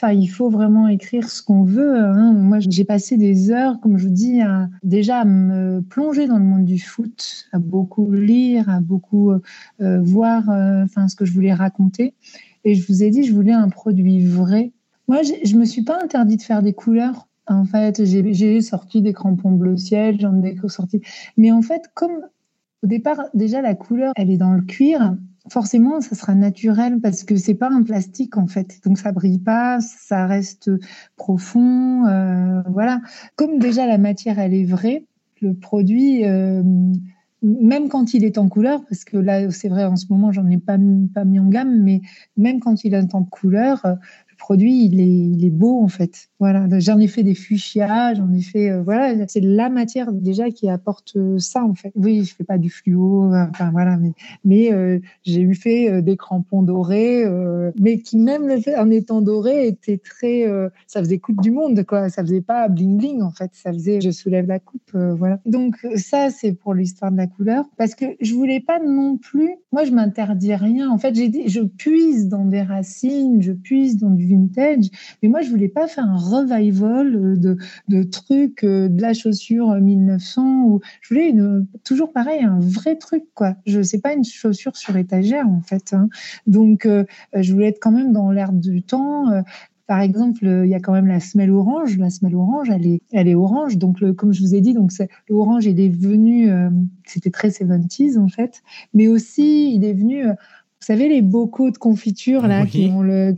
Enfin, il faut vraiment écrire ce qu'on veut. Hein. Moi, j'ai passé des heures, comme je vous dis, à, déjà à me plonger dans le monde du foot, à beaucoup lire, à beaucoup euh, voir euh, enfin, ce que je voulais raconter. Et je vous ai dit, je voulais un produit vrai. Moi, je ne me suis pas interdit de faire des couleurs. En fait, j'ai sorti des crampons bleu ciel, j'en ai sorti. Mais en fait, comme au départ, déjà, la couleur, elle est dans le cuir forcément, ça sera naturel parce que c'est pas un plastique en fait. Donc ça brille pas, ça reste profond. Euh, voilà. Comme déjà la matière, elle est vraie, le produit, euh, même quand il est en couleur, parce que là, c'est vrai, en ce moment, j'en ai pas, pas mis en gamme, mais même quand il est en couleur, produit, il est, beau en fait. Voilà, j'en ai fait des fuchsias, j'en ai fait, euh, voilà, c'est la matière déjà qui apporte euh, ça en fait. Oui, je fais pas du fluo, enfin voilà, mais, euh, j'ai eu fait des crampons dorés, mais qui même en étant dorés était très, ça faisait coupe du monde quoi, ça faisait pas bling bling en fait, ça faisait je soulève la coupe, voilà. Donc ça c'est pour l'histoire de la couleur, parce que je voulais pas non plus, moi je m'interdis rien. En fait, j'ai dit, je puise dans des racines, je puise dans du vintage. Mais moi, je voulais pas faire un revival euh, de, de trucs euh, de la chaussure 1900. Ou je voulais une, toujours pareil, un vrai truc, quoi. Je sais pas une chaussure sur étagère, en fait. Hein. Donc, euh, je voulais être quand même dans l'air du temps. Par exemple, il y a quand même la semelle orange. La semelle orange, elle est, elle est orange. Donc, le, comme je vous ai dit, donc l'orange, il est venu, c'était très 70s en fait, mais aussi il est venu, vous savez, les bocaux de confiture là qui ont le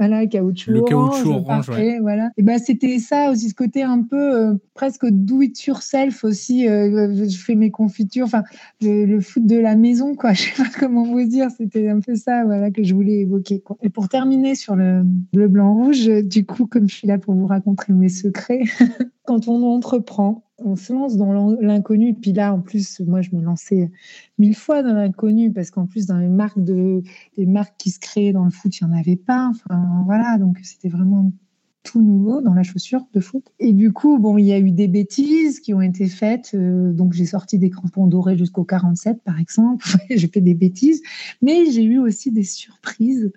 voilà, caoutchouc le caoutchouc orange, ouais. voilà. Et ben c'était ça aussi, ce côté un peu euh, presque do it yourself aussi. Euh, je fais mes confitures, enfin le, foot de la maison, quoi. Je sais pas comment vous dire. C'était un peu ça, voilà, que je voulais évoquer. Quoi. Et pour terminer sur le bleu, blanc, rouge, du coup, comme je suis là pour vous raconter mes secrets, quand on entreprend, on se lance dans l'inconnu. Puis là, en plus, moi, je me lançais mille fois dans l'inconnu parce qu'en plus, dans les marques de, des marques qui se créaient dans le foot, il n'y en avait pas. Enfin, voilà. Donc, c'était vraiment tout nouveau dans la chaussure de foot. Et du coup, bon, il y a eu des bêtises qui ont été faites. Euh, donc, j'ai sorti des crampons dorés jusqu'au 47, par exemple. j'ai fait des bêtises. Mais j'ai eu aussi des surprises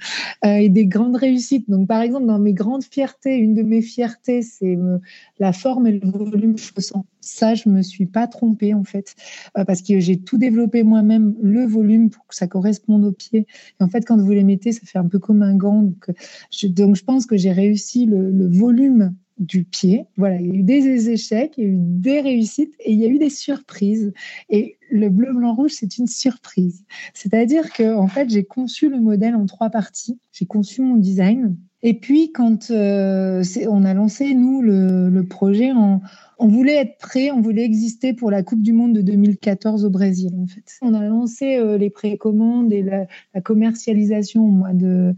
euh, et des grandes réussites. Donc, par exemple, dans mes grandes fiertés, une de mes fiertés, c'est euh, la forme et le volume chaussant. Ça, je me suis pas trompée, en fait, parce que j'ai tout développé moi-même, le volume, pour que ça corresponde aux pieds. Et en fait, quand vous les mettez, ça fait un peu comme un gant. Donc, je, donc, je pense que j'ai réussi le le volume du pied. Voilà, il y a eu des échecs, il y a eu des réussites et il y a eu des surprises. Et le bleu, blanc, rouge, c'est une surprise. C'est-à-dire que, en fait, j'ai conçu le modèle en trois parties. J'ai conçu mon design. Et puis, quand euh, on a lancé, nous, le, projet, on, voulait être prêt, on voulait exister pour la Coupe du Monde de 2014 au Brésil, en fait. On a lancé euh, les précommandes et la, la commercialisation au mois de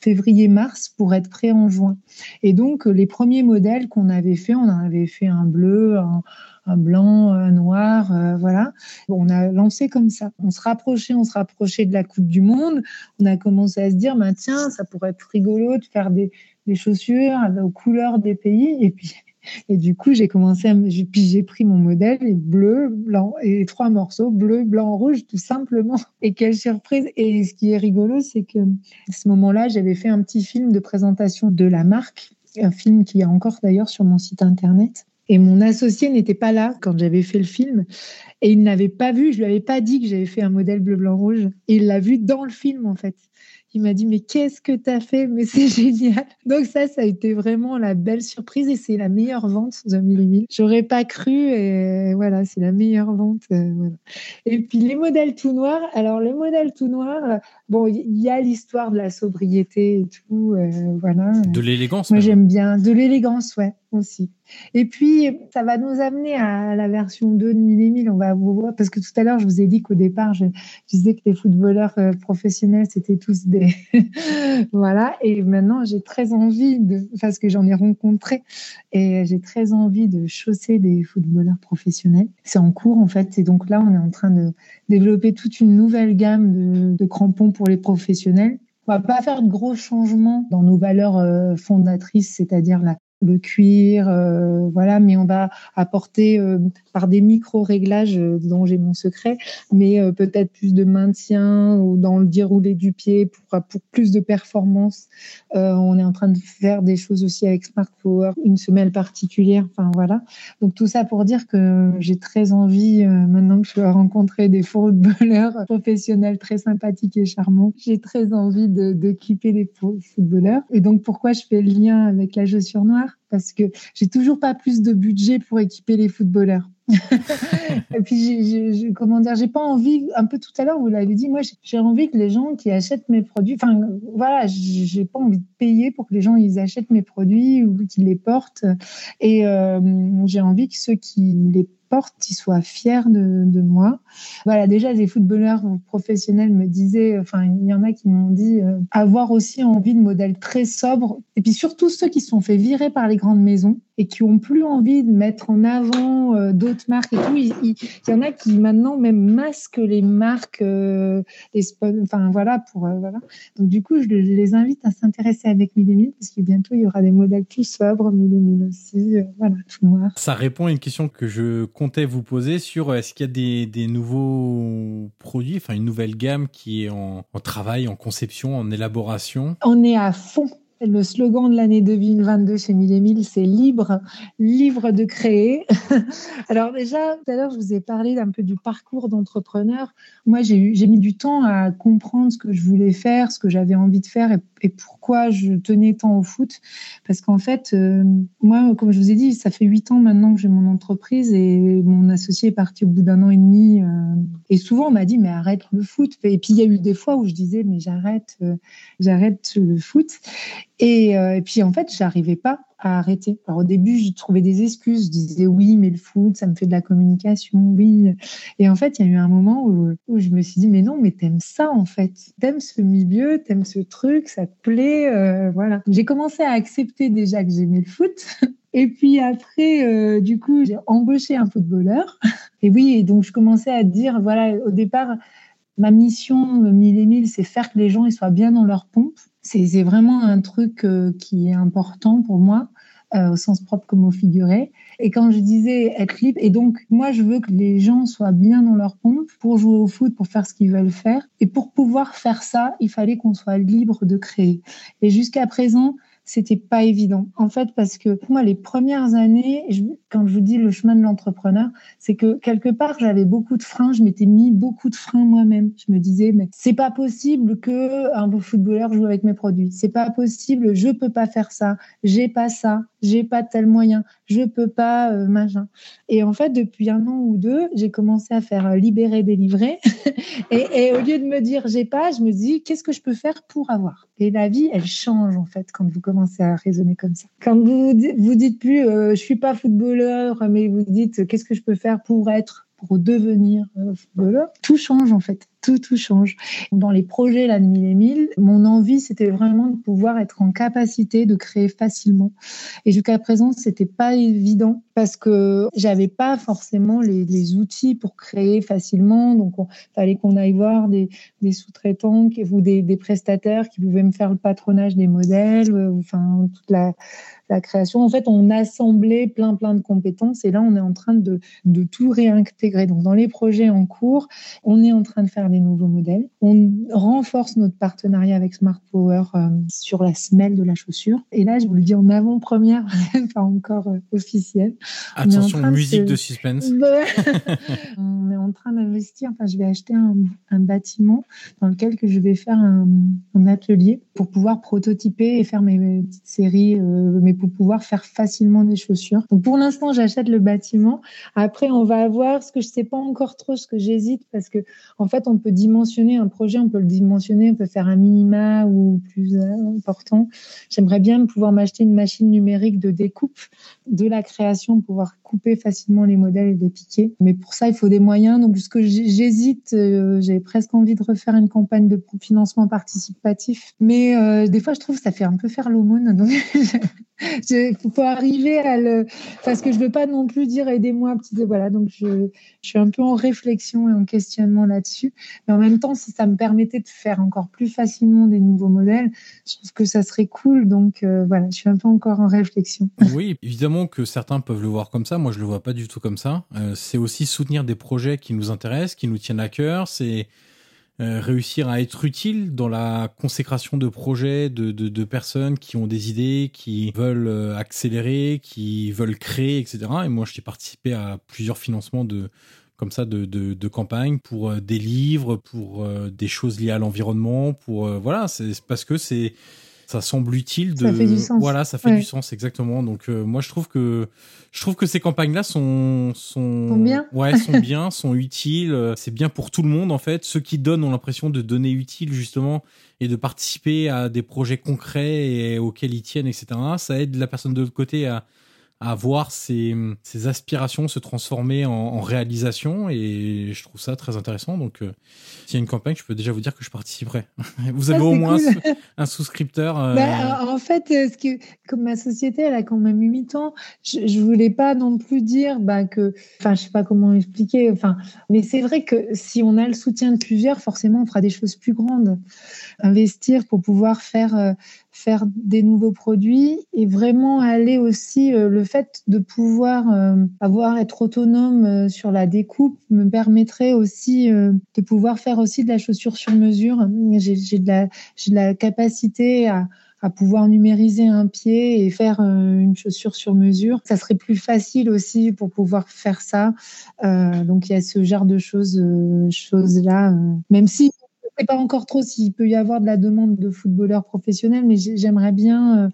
février-mars pour être prêt en juin. Et donc, les premiers modèles qu'on avait fait, on en avait fait un bleu, un, blanc, un noir, euh, voilà. on a lancé comme ça. On se rapprochait, on se rapprochait de la Coupe du Monde. On a commencé à se dire, bah, tiens, ça pourrait être rigolo de faire des, des chaussures aux couleurs des pays. Et puis, Et du coup, j'ai commencé puis j'ai pris mon modèle bleu, blanc et trois morceaux bleu, blanc, rouge, tout simplement. Et quelle surprise Et ce qui est rigolo, c'est que à ce moment-là, j'avais fait un petit film de présentation de la marque, un film qui est encore d'ailleurs sur mon site internet. Et mon associé n'était pas là quand j'avais fait le film. Et il n'avait pas vu, je lui avais pas dit que j'avais fait un modèle bleu, blanc, rouge. Et il l'a vu dans le film, en fait. Il m'a dit, mais qu'est-ce que tu as fait? Mais c'est génial. Donc ça, ça a été vraiment la belle surprise et c'est la meilleure vente The Millimille. J'aurais pas cru et voilà, c'est la meilleure vente. Euh, et puis les modèles tout noirs. Alors le modèle tout noir, bon, il y a l'histoire de la sobriété et tout, euh, voilà. De l'élégance. Moi j'aime bien de l'élégance, ouais aussi. Et puis, ça va nous amener à la version 2 de 1000 On va vous voir, parce que tout à l'heure, je vous ai dit qu'au départ, je, disais que les footballeurs euh, professionnels, c'était tous des. voilà. Et maintenant, j'ai très envie de. Parce que j'en ai rencontré, et j'ai très envie de chausser des footballeurs professionnels. C'est en cours, en fait. Et donc là, on est en train de développer toute une nouvelle gamme de, de crampons pour les professionnels. On va pas faire de gros changements dans nos valeurs euh, fondatrices, c'est-à-dire la le cuir, euh, voilà, mais on va apporter euh, par des micro-réglages euh, dont j'ai mon secret, mais peut-être plus de maintien ou dans le déroulé du pied pour, pour plus de performance. on est en train de faire des choses aussi avec Smart Power, une semelle particulière, enfin voilà. Donc tout ça pour dire que j'ai très envie, maintenant que je vais rencontrer des footballeurs professionnels très sympathiques et charmants, j'ai très envie d'équiper les footballeurs. Et donc pourquoi je fais le lien avec la chaussure noire? Parce que j'ai toujours pas plus de budget pour équiper les footballeurs. et puis, comment dire, j'ai pas envie, un peu tout à l'heure, vous l'avez dit, moi, j'ai envie que les gens qui achètent mes produits, enfin, voilà, j'ai pas envie de payer pour que les gens, ils achètent mes produits ou qu'ils les portent. Et euh, j'ai envie que ceux qui les portent, ils soient fiers de, de, moi. Voilà, déjà, les footballeurs professionnels me disaient, enfin, il y en a qui m'ont dit euh, avoir aussi envie de modèles très sobres. Et puis surtout ceux qui se sont fait virer par les grandes maisons et qui ont plus envie de mettre en avant euh, d'autres marques et tout. Il, y en a qui maintenant même masquent les marques, euh, les enfin voilà pour voilà. Donc du coup, je, les invite à s'intéresser avec Millimille parce que bientôt il y aura des modèles plus sobres, Millimille aussi, voilà tout noir. Ça répond à une question que je comptais vous poser sur est-ce qu'il y a des, des, nouveaux produits, enfin une nouvelle gamme qui est en, en travail, en conception, en élaboration? On est à fond le slogan de l'année 2022 chez Mille c'est libre, libre de créer. Alors déjà, tout à l'heure, je vous ai parlé un peu du parcours d'entrepreneur. Moi, j'ai mis du temps à comprendre ce que je voulais faire, ce que j'avais envie de faire et, pourquoi je tenais tant au foot. Parce qu'en fait, euh, moi, comme je vous ai dit, ça fait huit ans maintenant que j'ai mon entreprise et mon associé est parti au bout d'un an et demi. Euh, et souvent, on m'a dit, mais arrête le foot. Et puis, il y a eu des fois où je disais, mais j'arrête, euh, j'arrête le foot. Euh, et, puis en fait, j'arrivais pas à arrêter. Alors au début, j'ai trouvé des excuses. Je disais oui, mais le foot, ça me fait de la communication, oui. Et en fait, il y a eu un moment où, je me suis dit, mais non, mais t'aimes ça en fait. T'aimes ce milieu, t'aimes ce truc, ça te plaît. Euh, voilà. J'ai commencé à accepter déjà que j'aimais le foot. Et puis après, euh, du coup, j'ai embauché un footballeur. Et oui, et donc je commençais à dire, voilà, au départ, ma mission, mille et mille, c'est faire que les gens soient bien dans leur pompe. C'est vraiment un truc euh, qui est important pour moi, euh, au sens propre comme au figuré. Et quand je disais être libre, et donc moi je veux que les gens soient bien dans leur pompe pour jouer au foot, pour faire ce qu'ils veulent faire. Et pour pouvoir faire ça, il fallait qu'on soit libre de créer. Et jusqu'à présent, c'était pas évident. En fait, parce que pour moi, les premières années, quand je vous dis le chemin de l'entrepreneur, c'est que quelque part, j'avais beaucoup de freins. Je m'étais mis beaucoup de freins moi-même. Je me disais, mais c'est pas possible que un footballeur joue avec mes produits. C'est pas possible. Je peux pas faire ça. J'ai pas ça. J'ai pas tel moyen. Je peux pas euh, machin. Et en fait, depuis un an ou deux, j'ai commencé à faire libérer, délivrer. et, et au lieu de me dire j'ai pas, je me dis qu'est-ce que je peux faire pour avoir? Et la vie, elle change en fait quand vous commencez à raisonner comme ça. Quand vous vous dites plus euh, je suis pas footballeur, mais vous dites qu'est-ce que je peux faire pour être, pour devenir euh, footballeur, tout change en fait. Tout, tout change. Dans les projets là, de mille et mille, mon envie, c'était vraiment de pouvoir être en capacité de créer facilement. Et jusqu'à présent, c'était pas évident parce que j'avais pas forcément les, outils pour créer facilement. Donc, il fallait qu'on aille voir des, sous-traitants ou des, prestataires qui pouvaient me faire le patronage des modèles, euh, enfin, toute la, création. En fait, on assemblait plein, plein de compétences et là, on est en train de tout réintégrer. Donc, dans les projets en cours, on est en train de faire des nouveaux modèles. On renforce notre partenariat avec Smart Power euh, sur la semelle de la chaussure. Et là, je vous le dis en avant-première, pas encore euh, officielle. Attention, musique de, suspense. on est en train d'investir. Enfin, je vais acheter un, un, bâtiment dans lequel que je vais faire un, un, atelier pour pouvoir prototyper et faire mes, petites séries, euh, mes pour pouvoir faire facilement des chaussures. Donc pour l'instant, j'achète le bâtiment. Après, on va avoir ce que je sais pas encore trop, ce que j'hésite parce que en fait, on peut dimensionner un projet, on peut le dimensionner, on peut faire un minima ou plus important. J'aimerais bien pouvoir m'acheter une machine numérique de découpe de la création, pouvoir couper facilement les modèles et les piquer. Mais pour ça, il faut des moyens. Donc, ce que j'hésite, euh, j'ai presque envie de refaire une campagne de financement participatif. Mais euh, des fois, je trouve que ça fait un peu faire l'aumône. il faut arriver à le. Parce que je veux pas non plus dire aidez-moi, petit. Voilà. Donc, je, je suis un peu en réflexion et en questionnement là-dessus. Mais en même temps, si ça me permettait de faire encore plus facilement des nouveaux modèles, je trouve que ça serait cool. Donc, euh, voilà, je suis un peu encore en réflexion. Oui, évidemment que certains peuvent le voir comme ça moi, je le vois pas du tout comme ça. Euh, c'est aussi soutenir des projets qui nous intéressent, qui nous tiennent à cœur. C'est euh, réussir à être utile dans la consécration de projets, de, personnes qui ont des idées, qui veulent euh, accélérer, qui veulent créer, etc. Et moi, j'ai participé à plusieurs financements de comme ça de, pour des livres, pour des choses liées à l'environnement, pour voilà, c'est parce que c'est ça semble utile de ça fait du sens. voilà ça fait du sens exactement. Donc euh, moi je trouve que je trouve que ces campagnes là sont sont, sont bien. ouais sont bien sont utiles. Euh, c'est bien pour tout le monde en fait. Ceux qui donnent ont l'impression de donner utile justement et de participer à des projets concrets et auxquels ils tiennent etc ça aide la personne de l'autre côté à à voir ses, ses, aspirations se transformer en, en, réalisation et je trouve ça très intéressant. Donc, euh, s'il y a une campagne, je peux déjà vous dire que je participerai. vous avez ah, au moins cool. un, un souscripteur. Euh... Bah, en fait, ce que, comme ma société, elle a quand même eu 8 ans, je, je voulais pas non plus dire bah, que, enfin, je sais pas comment expliquer, enfin, mais c'est vrai que si on a le soutien de plusieurs, forcément, on fera des choses plus grandes. Investir pour pouvoir faire euh, faire des nouveaux produits et vraiment aller aussi euh, le fait de pouvoir euh, avoir être autonome euh, sur la découpe me permettrait aussi de pouvoir faire aussi de la chaussure sur mesure. J'ai de la j'ai de la capacité à à pouvoir numériser un pied et faire une chaussure sur mesure. Ça serait plus facile aussi pour pouvoir faire ça. Euh, donc il y a ce genre de choses, choses là. même si sais pas encore trop s'il peut y avoir de la demande de footballeurs professionnels, mais j'aimerais bien euh,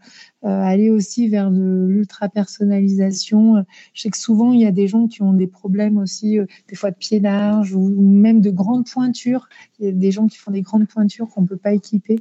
euh, aller aussi vers de l'ultra personnalisation. Je sais que souvent il y a des gens qui ont des problèmes aussi, euh, des fois de pied large ou, même de grandes pointures. Il y a des gens qui font des grandes pointures qu'on peut pas équiper.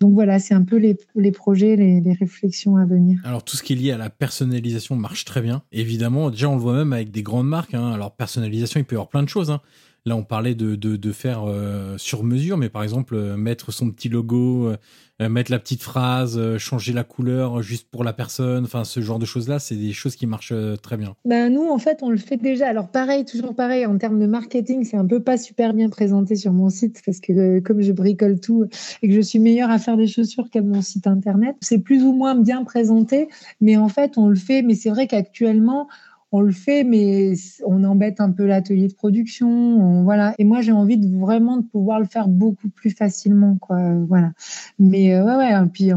Donc voilà, c'est un peu les, projets, les, les, réflexions à venir. Alors tout ce qui est lié à la personnalisation marche très bien. Évidemment, déjà on le voit même avec des grandes marques. Hein. Alors personnalisation, il peut y avoir plein de choses. Hein. Là, on parlait de, faire euh, sur mesure, mais par exemple, euh, mettre son petit logo, euh, mettre la petite phrase, changer la couleur juste pour la personne, enfin, ce genre de choses-là, c'est des choses qui marchent très bien. Ben, nous, en fait, on le fait déjà. Alors, pareil, toujours pareil, en termes de marketing, c'est un peu pas super bien présenté sur mon site parce que comme je bricole tout et que je suis meilleure à faire des chaussures qu'à mon site internet, c'est plus ou moins bien présenté, mais en fait, on le fait. Mais c'est vrai qu'actuellement, on le fait, mais on embête un peu l'atelier de production, on, voilà. Et moi, j'ai envie vraiment de pouvoir le faire beaucoup plus facilement, quoi. Voilà. Mais euh, ouais, ouais. Puis,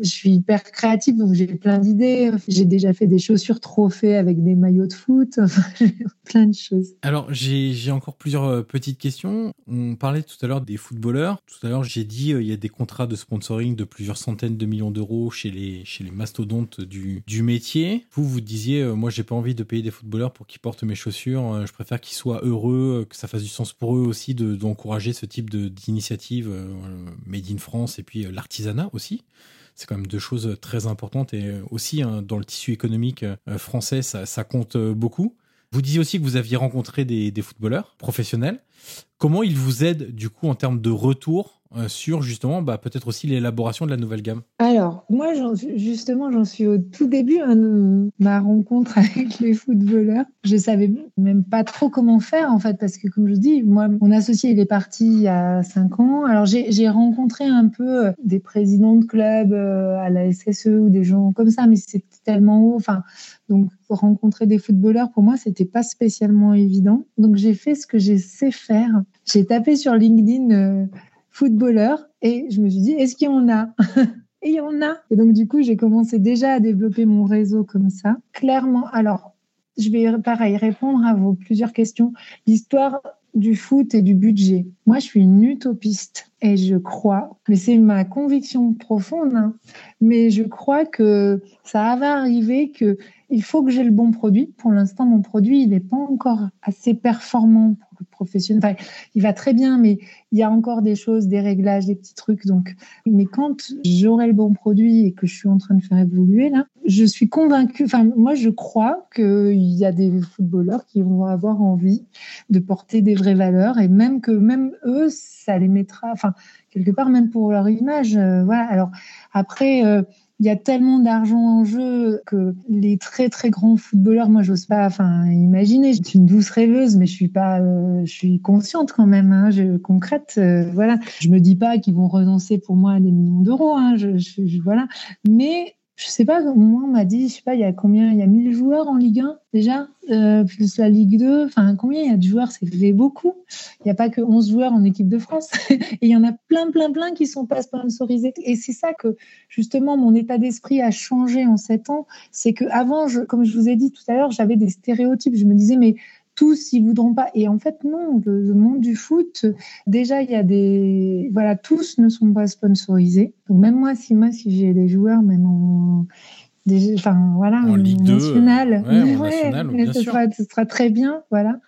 je suis hyper créative, donc j'ai plein d'idées. J'ai déjà fait des chaussures trophées avec des maillots de foot, plein de choses. Alors, j'ai encore plusieurs euh, petites questions. On parlait tout à l'heure des footballeurs. Tout à l'heure, j'ai dit euh, il y a des contrats de sponsoring de plusieurs centaines de millions d'euros chez les chez les mastodontes du du métier. Vous vous disiez, euh, moi, j'ai pas envie de payer des footballeurs pour qu'ils portent mes chaussures. Euh, je préfère qu'ils soient heureux, que ça fasse du sens pour eux aussi d'encourager de, ce type d'initiative euh, made in France et puis euh, l'artisanat aussi. C'est quand même deux choses très importantes et aussi hein, dans le tissu économique français, ça, ça compte beaucoup. Vous disiez aussi que vous aviez rencontré des, des footballeurs professionnels. Comment ils vous aident du coup en termes de retour euh, sur justement bah, peut-être aussi l'élaboration de la nouvelle gamme Alors, moi, justement, j'en suis au tout début hein, de ma rencontre avec les footballeurs. Je savais même pas trop comment faire, en fait, parce que, comme je dis, moi, mon associé, il est parti il y a cinq ans. Alors, j'ai rencontré un peu euh, des présidents de clubs euh, à la SSE ou des gens comme ça, mais c'était tellement haut. Enfin, donc, rencontrer des footballeurs, pour moi, c'était pas spécialement évident. Donc, j'ai fait ce que je sais faire. J'ai tapé sur LinkedIn footballeur et je me suis dit, est-ce qu'il y en a Et il y en a. Et donc, du coup, j'ai commencé déjà à développer mon réseau comme ça. Clairement, alors, je vais pareil répondre à vos plusieurs questions. L'histoire du foot et du budget. Moi, je suis une utopiste et je crois, mais c'est ma conviction profonde, hein, mais je crois que ça va arriver que il faut que j'ai le bon produit. Pour l'instant, mon produit, il n'est pas encore assez performant pour le professionnel. Enfin, il va très bien, mais il y a encore des choses, des réglages, des petits trucs. Donc, mais quand j'aurai le bon produit et que je suis en train de faire évoluer là, je suis convaincue. Enfin, moi, je crois qu'il y a des footballeurs qui vont avoir envie de porter des vraies valeurs et même que même eux, ça les mettra. Quelque part, même pour leur image. Euh, voilà. Alors après. Euh, il y a tellement d'argent en jeu que les très très grands footballeurs, moi j'ose pas, enfin imaginer. Je suis une douce rêveuse, mais je suis pas, euh, je suis consciente quand même, hein, je, concrète, voilà. Je me dis pas qu'ils vont renoncer pour moi à des millions d'euros, hein, je, voilà. Mais je sais pas, moi, on m'a dit, je sais pas, il y a combien Il y a 1000 joueurs en Ligue 1 déjà, euh, plus la Ligue 2. Enfin, combien il y a de joueurs? C'est beaucoup. Il n'y a pas que 11 joueurs en équipe de France. et il y en a plein, plein, plein qui sont pas sponsorisés. Et c'est ça que, justement, mon état d'esprit a changé en 7 ans. C'est que avant, comme je vous ai dit tout à l'heure, j'avais des stéréotypes. Je me disais, mais tous ils voudront pas. Et en fait, non, le, monde du foot, déjà, il y a des. Voilà, tous ne sont pas sponsorisés. Donc, même moi, si, moi, si j'ai des joueurs, même en. enfin, voilà, en Ligue nationale, ouais, ce, Sera, ce, sera, très bien. Voilà.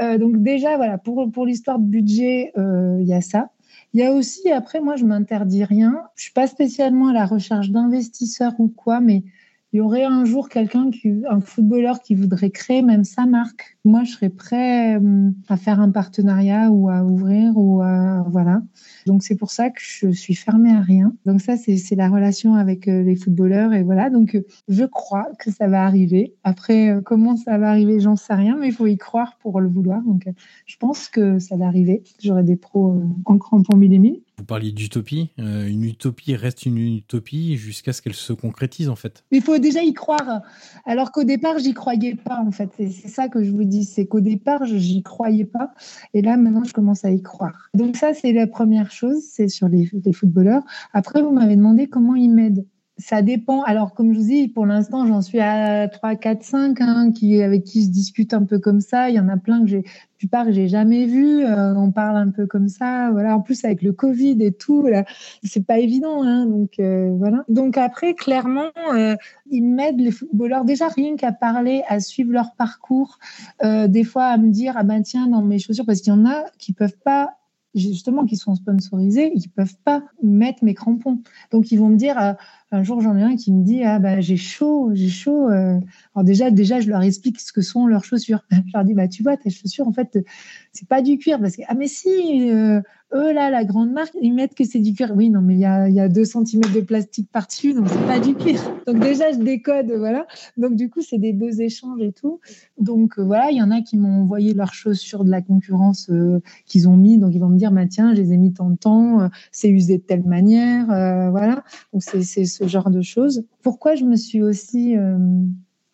Euh, donc, déjà, voilà, pour, pour l'histoire de budget, euh, il y a ça. Il y a aussi, après, moi, je m'interdis rien. Je suis pas spécialement à la recherche d'investisseurs ou quoi, mais y aurait un jour quelqu'un un footballeur qui voudrait créer même sa marque, moi je serais prêt euh, à faire un partenariat ou à ouvrir ou à, voilà. Donc c'est pour ça que je suis fermée à rien. Donc ça c'est la relation avec euh, les footballeurs et voilà. Donc euh, je crois que ça va arriver. Après comment ça va arriver, j'en sais rien, mais il faut y croire pour le vouloir. Donc je pense que ça va arriver. J'aurai des pros en crampon mille et mille. Vous parliez d'utopie. Euh, une utopie reste une utopie jusqu'à ce qu'elle se concrétise, en fait. Il faut déjà y croire. Alors qu'au départ, j'y croyais pas, en fait. C'est ça que je vous dis. C'est qu'au départ, j'y croyais pas. Et là, maintenant, je commence à y croire. Donc, ça, c'est la première chose. C'est sur les, footballeurs. Après, vous m'avez demandé comment ils m'aident ça dépend. Alors, comme je vous dis, pour l'instant, j'en suis à 3, 4, 5 hein, qui, avec qui je discute un peu comme ça. Il y en a plein que j'ai, plupart que j'ai jamais vu. Euh, on parle un peu comme ça. Voilà. En plus, avec le Covid et tout, là, c'est pas évident. Hein, donc, euh, voilà. Donc, après, clairement, euh, ils m'aident, les footballeurs, déjà rien qu'à parler, à suivre leur parcours. des fois, à me dire, ah ben tiens, dans mes chaussures, parce qu'il y en a qui peuvent pas justement qui sont sponsorisés, ils peuvent pas mettre mes crampons. Donc ils vont me dire, un jour, j'en ai un qui me dit Ah, bah, j'ai chaud, j'ai chaud. Euh. Alors, déjà, déjà, je leur explique ce que sont leurs chaussures. Je leur dis Bah, tu vois, tes chaussures, en fait, c'est pas du cuir. Parce que, ah, mais si, euh, eux, là, la grande marque, ils mettent que c'est du cuir. Oui, non, mais il y a, y a 2 cm de plastique par-dessus, donc c'est pas du cuir. Donc, déjà, je décode, voilà. Donc, du coup, c'est des beaux échanges et tout. Donc, euh, voilà, il y en a qui m'ont envoyé leurs chaussures de la concurrence qu'ils ont mis. Donc, ils vont me dire bah, Tiens, je les ai mis tant de temps, c'est usé de telle manière. voilà. Donc, c'est ce genre de choses. Pourquoi je me suis aussi euh,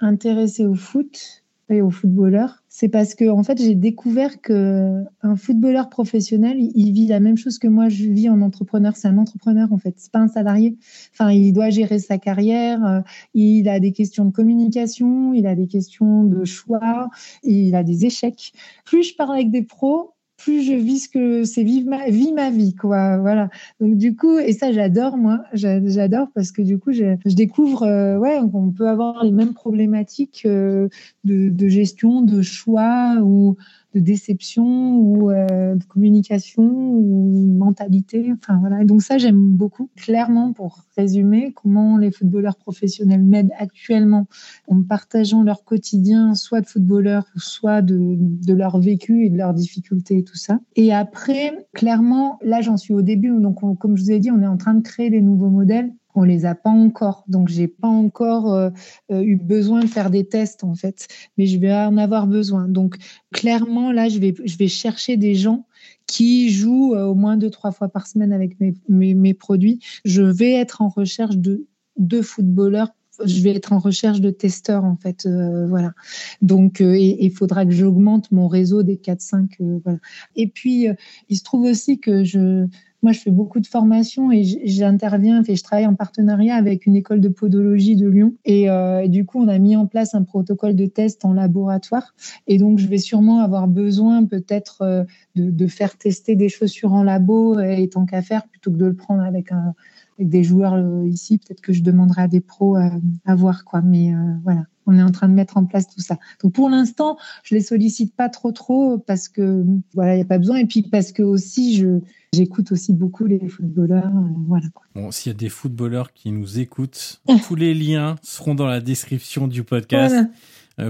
intéressée au foot et aux footballeurs C'est parce que en fait, j'ai découvert que un footballeur professionnel, il, vit la même chose que moi je vis en entrepreneur. C'est un entrepreneur en fait, c'est pas un salarié. Enfin, il doit gérer sa carrière, euh, il a des questions de communication, il a des questions de choix, il a des échecs. Plus je parle avec des pros, plus je vis ce que c'est vive ma vie ma vie quoi. Voilà. Donc du coup et ça j'adore moi. J'adore parce que du coup je, découvre euh, ouais qu'on peut avoir les mêmes problématiques euh, de, gestion de choix ou de déception ou euh, de communication ou mentalité. Enfin voilà. Donc ça, j'aime beaucoup. Clairement, pour résumer, comment les footballeurs professionnels m'aident actuellement en partageant leur quotidien, soit de footballeur, soit de, de leur vécu et de leurs difficultés et tout ça. Et après, clairement, là, j'en suis au début. Donc, comme je vous ai dit, on est en train de créer des nouveaux modèles on les a pas encore. Donc, j'ai pas encore euh, euh, eu besoin de faire des tests, en fait. Mais je vais en avoir besoin. Donc, clairement, là, je vais, je vais chercher des gens qui jouent euh, au moins deux, trois fois par semaine avec mes, mes, produits. Je vais être en recherche de deux footballeurs je vais être en recherche de testeurs en fait voilà donc il faudra que j'augmente mon réseau des 4 5 voilà et puis il se trouve aussi que je moi, je fais beaucoup de formations et j'interviens, et je travaille en partenariat avec une école de podologie de Lyon. Euh, et, du coup, on a mis en place un protocole de test en laboratoire. Et donc, je vais sûrement avoir besoin peut-être euh, de, de, faire tester des chaussures en labo et tant qu'à faire, plutôt que de le prendre avec, un, avec des joueurs euh, ici, peut-être que je demanderai à des pros à, à voir. quoi. Mais voilà on est en train de mettre en place tout ça. Donc pour l'instant, je les sollicite pas trop trop parce que voilà, il y a pas besoin et puis parce que aussi je j'écoute aussi beaucoup les footballeurs, euh, voilà. Bon, s'il y a des footballeurs qui nous écoutent, tous les liens seront dans la description du podcast. Euh,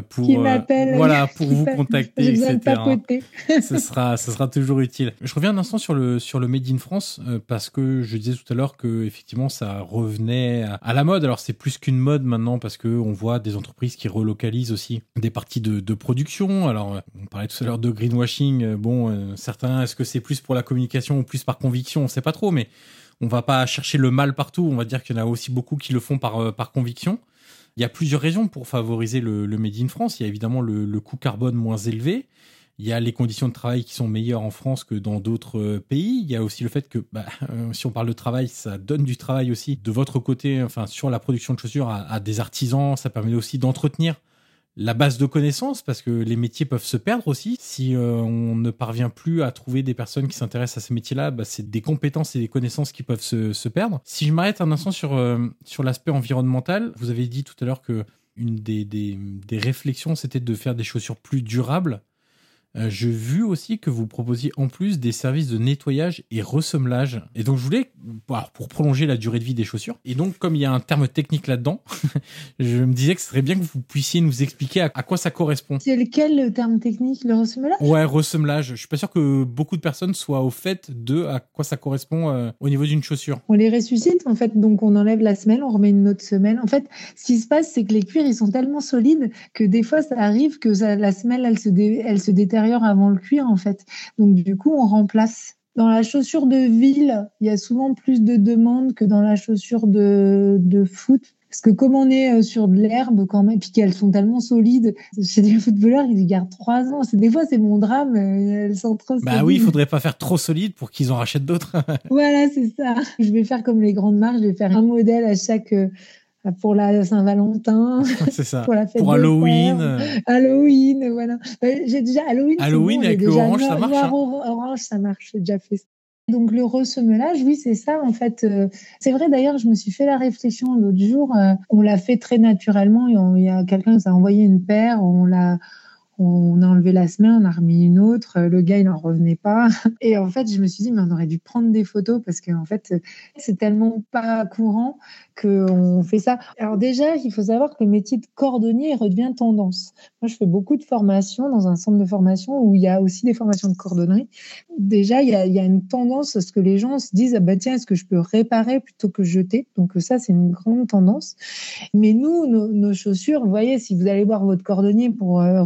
pour euh, voilà pour vous contacter etc. ce sera ce sera toujours utile. Je reviens un instant sur le sur le made in France euh, parce que je disais tout à l'heure que effectivement ça revenait à, la mode. Alors c'est plus qu'une mode maintenant parce que on voit des entreprises qui relocalisent aussi des parties de, de production. Alors on parlait tout à l'heure de greenwashing. Bon certains est-ce que c'est plus pour la communication ou plus par conviction? On sait pas trop mais on va pas chercher le mal partout. On va dire qu'il y en a aussi beaucoup qui le font par par conviction il y a plusieurs raisons pour favoriser le, Made in France. Il y a évidemment le, coût carbone moins élevé. Il y a les conditions de travail qui sont meilleures en France que dans d'autres euh, pays. Il y a aussi le fait que, bah, euh, si on parle de travail, ça donne du travail aussi de votre côté, enfin sur la production de chaussures à des artisans. Ça permet aussi d'entretenir la base de connaissances, parce que les métiers peuvent se perdre aussi. Si euh, on ne parvient plus à trouver des personnes qui s'intéressent à ces métiers-là, bah, c'est des compétences et des connaissances qui peuvent se, perdre. Si je m'arrête un instant sur, euh, sur l'aspect environnemental, vous avez dit tout à l'heure que une des, des, des réflexions, c'était de faire des chaussures plus durables. Euh, j'ai vu aussi que vous proposiez en plus des services de nettoyage et ressemblage. Et donc je voulais, pour prolonger la durée de vie des chaussures, et donc comme il y a un terme technique là-dedans, je me disais que ce serait bien que vous puissiez nous expliquer à, quoi ça correspond. C'est lequel le terme technique, le ressemblage? Ouais, ressemblage. Je suis pas sûr que beaucoup de personnes soient au fait de à quoi ça correspond euh, au niveau d'une chaussure. On les ressuscite en fait, donc on enlève la semelle, on remet une autre semelle. En fait, ce qui se passe, c'est que les cuirs ils sont tellement solides que des fois ça arrive que la semelle elle se, elle se avant le cuir en fait. Donc du coup, on remplace. Dans la chaussure de ville, il y a souvent plus de demandes que dans la chaussure de, de foot. Parce que comme on est euh, sur de l'herbe quand même, puis qu'elles sont tellement solides, chez des footballeurs, ils gardent trois ans. Des fois, c'est mon drame, euh, elles sont trop Bah oui, il faudrait pas faire trop solide pour qu'ils en rachètent d'autres. voilà, c'est ça. Je vais faire comme les grandes marques, je vais faire un modèle à chaque euh, pour la Saint-Valentin, pour la fête pour Halloween, Halloween, voilà. J'ai déjà Halloween. Halloween avec l'orange, ça marche. Hein. Orange, ça marche. J'ai déjà fait. Ça. Donc le ressemelage, oui, c'est ça en fait. Euh, c'est vrai d'ailleurs, je me suis fait la réflexion l'autre jour. Euh, on l'a fait très naturellement. Il y a quelqu'un qui a envoyé une paire, on l'a on a enlevé la semelle, on a remis une autre, le gars il n'en revenait pas. Et en fait, je me suis dit, mais on aurait dû prendre des photos parce qu'en fait, c'est tellement pas courant qu'on fait ça. Alors déjà, il faut savoir que le métier de cordonnier redevient tendance. Moi, je fais beaucoup de formations dans un centre de formation où il y a aussi des formations de cordonnerie. Déjà, il y a, une tendance à ce que les gens se disent, ah bah tiens, est-ce que je peux réparer plutôt que jeter? Donc ça, c'est une grande tendance. Mais nous, nos, chaussures, vous voyez, si vous allez voir votre cordonnier pour euh,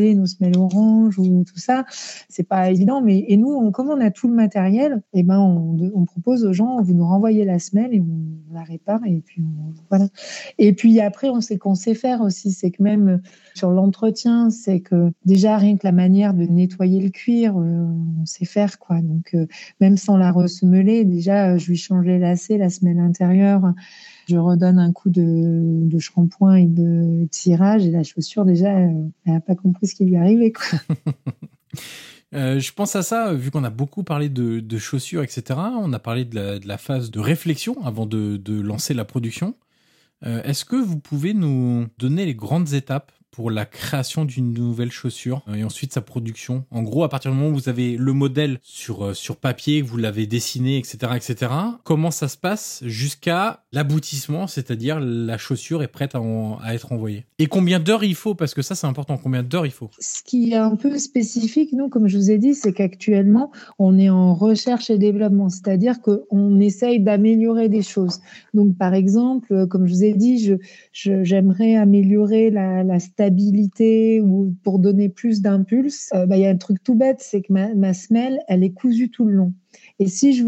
ressemeler nos semelles oranges ou tout ça, c'est pas évident. Mais et nous, comme on a tout le matériel, et eh ben on, on propose aux gens, vous nous renvoyez la semelle et on la répare et puis voilà. Et puis après, on sait qu'on sait faire aussi, c'est que même sur l'entretien, c'est que déjà rien que la manière de nettoyer le cuir, euh, on sait faire quoi. Donc euh, même sans la ressemeler, déjà je lui change les lacets, la semelle intérieure, je redonne un coup de, shampoing et de tirage et la chaussure déjà, elle n'a pas compris ce qui lui arrivait quoi. Euh, je pense à ça, vu qu'on a beaucoup parlé de, chaussures, etc. On a parlé de la, phase de réflexion avant de, lancer la production. Euh, est-ce que vous pouvez nous donner les grandes étapes pour la création d'une nouvelle chaussure et ensuite sa production En gros, à partir du moment où vous avez le modèle sur, euh, sur papier, vous l'avez dessiné, etc., etc., comment ça se passe jusqu'à l'aboutissement, c'est-à-dire la chaussure est prête à, être envoyée Et combien d'heures il faut Parce que ça, c'est important. Combien d'heures il faut Ce qui est un peu spécifique, nous, comme je vous ai dit, c'est qu'actuellement, on est en recherche et développement, c'est-à-dire qu'on essaye d'améliorer des choses. Donc, par exemple, comme je vous ai dit, j'aimerais améliorer la, la ou pour donner plus d'impulse, euh, bah, il y a un truc tout bête, c'est que ma, semelle, elle est cousue tout le long. Et si je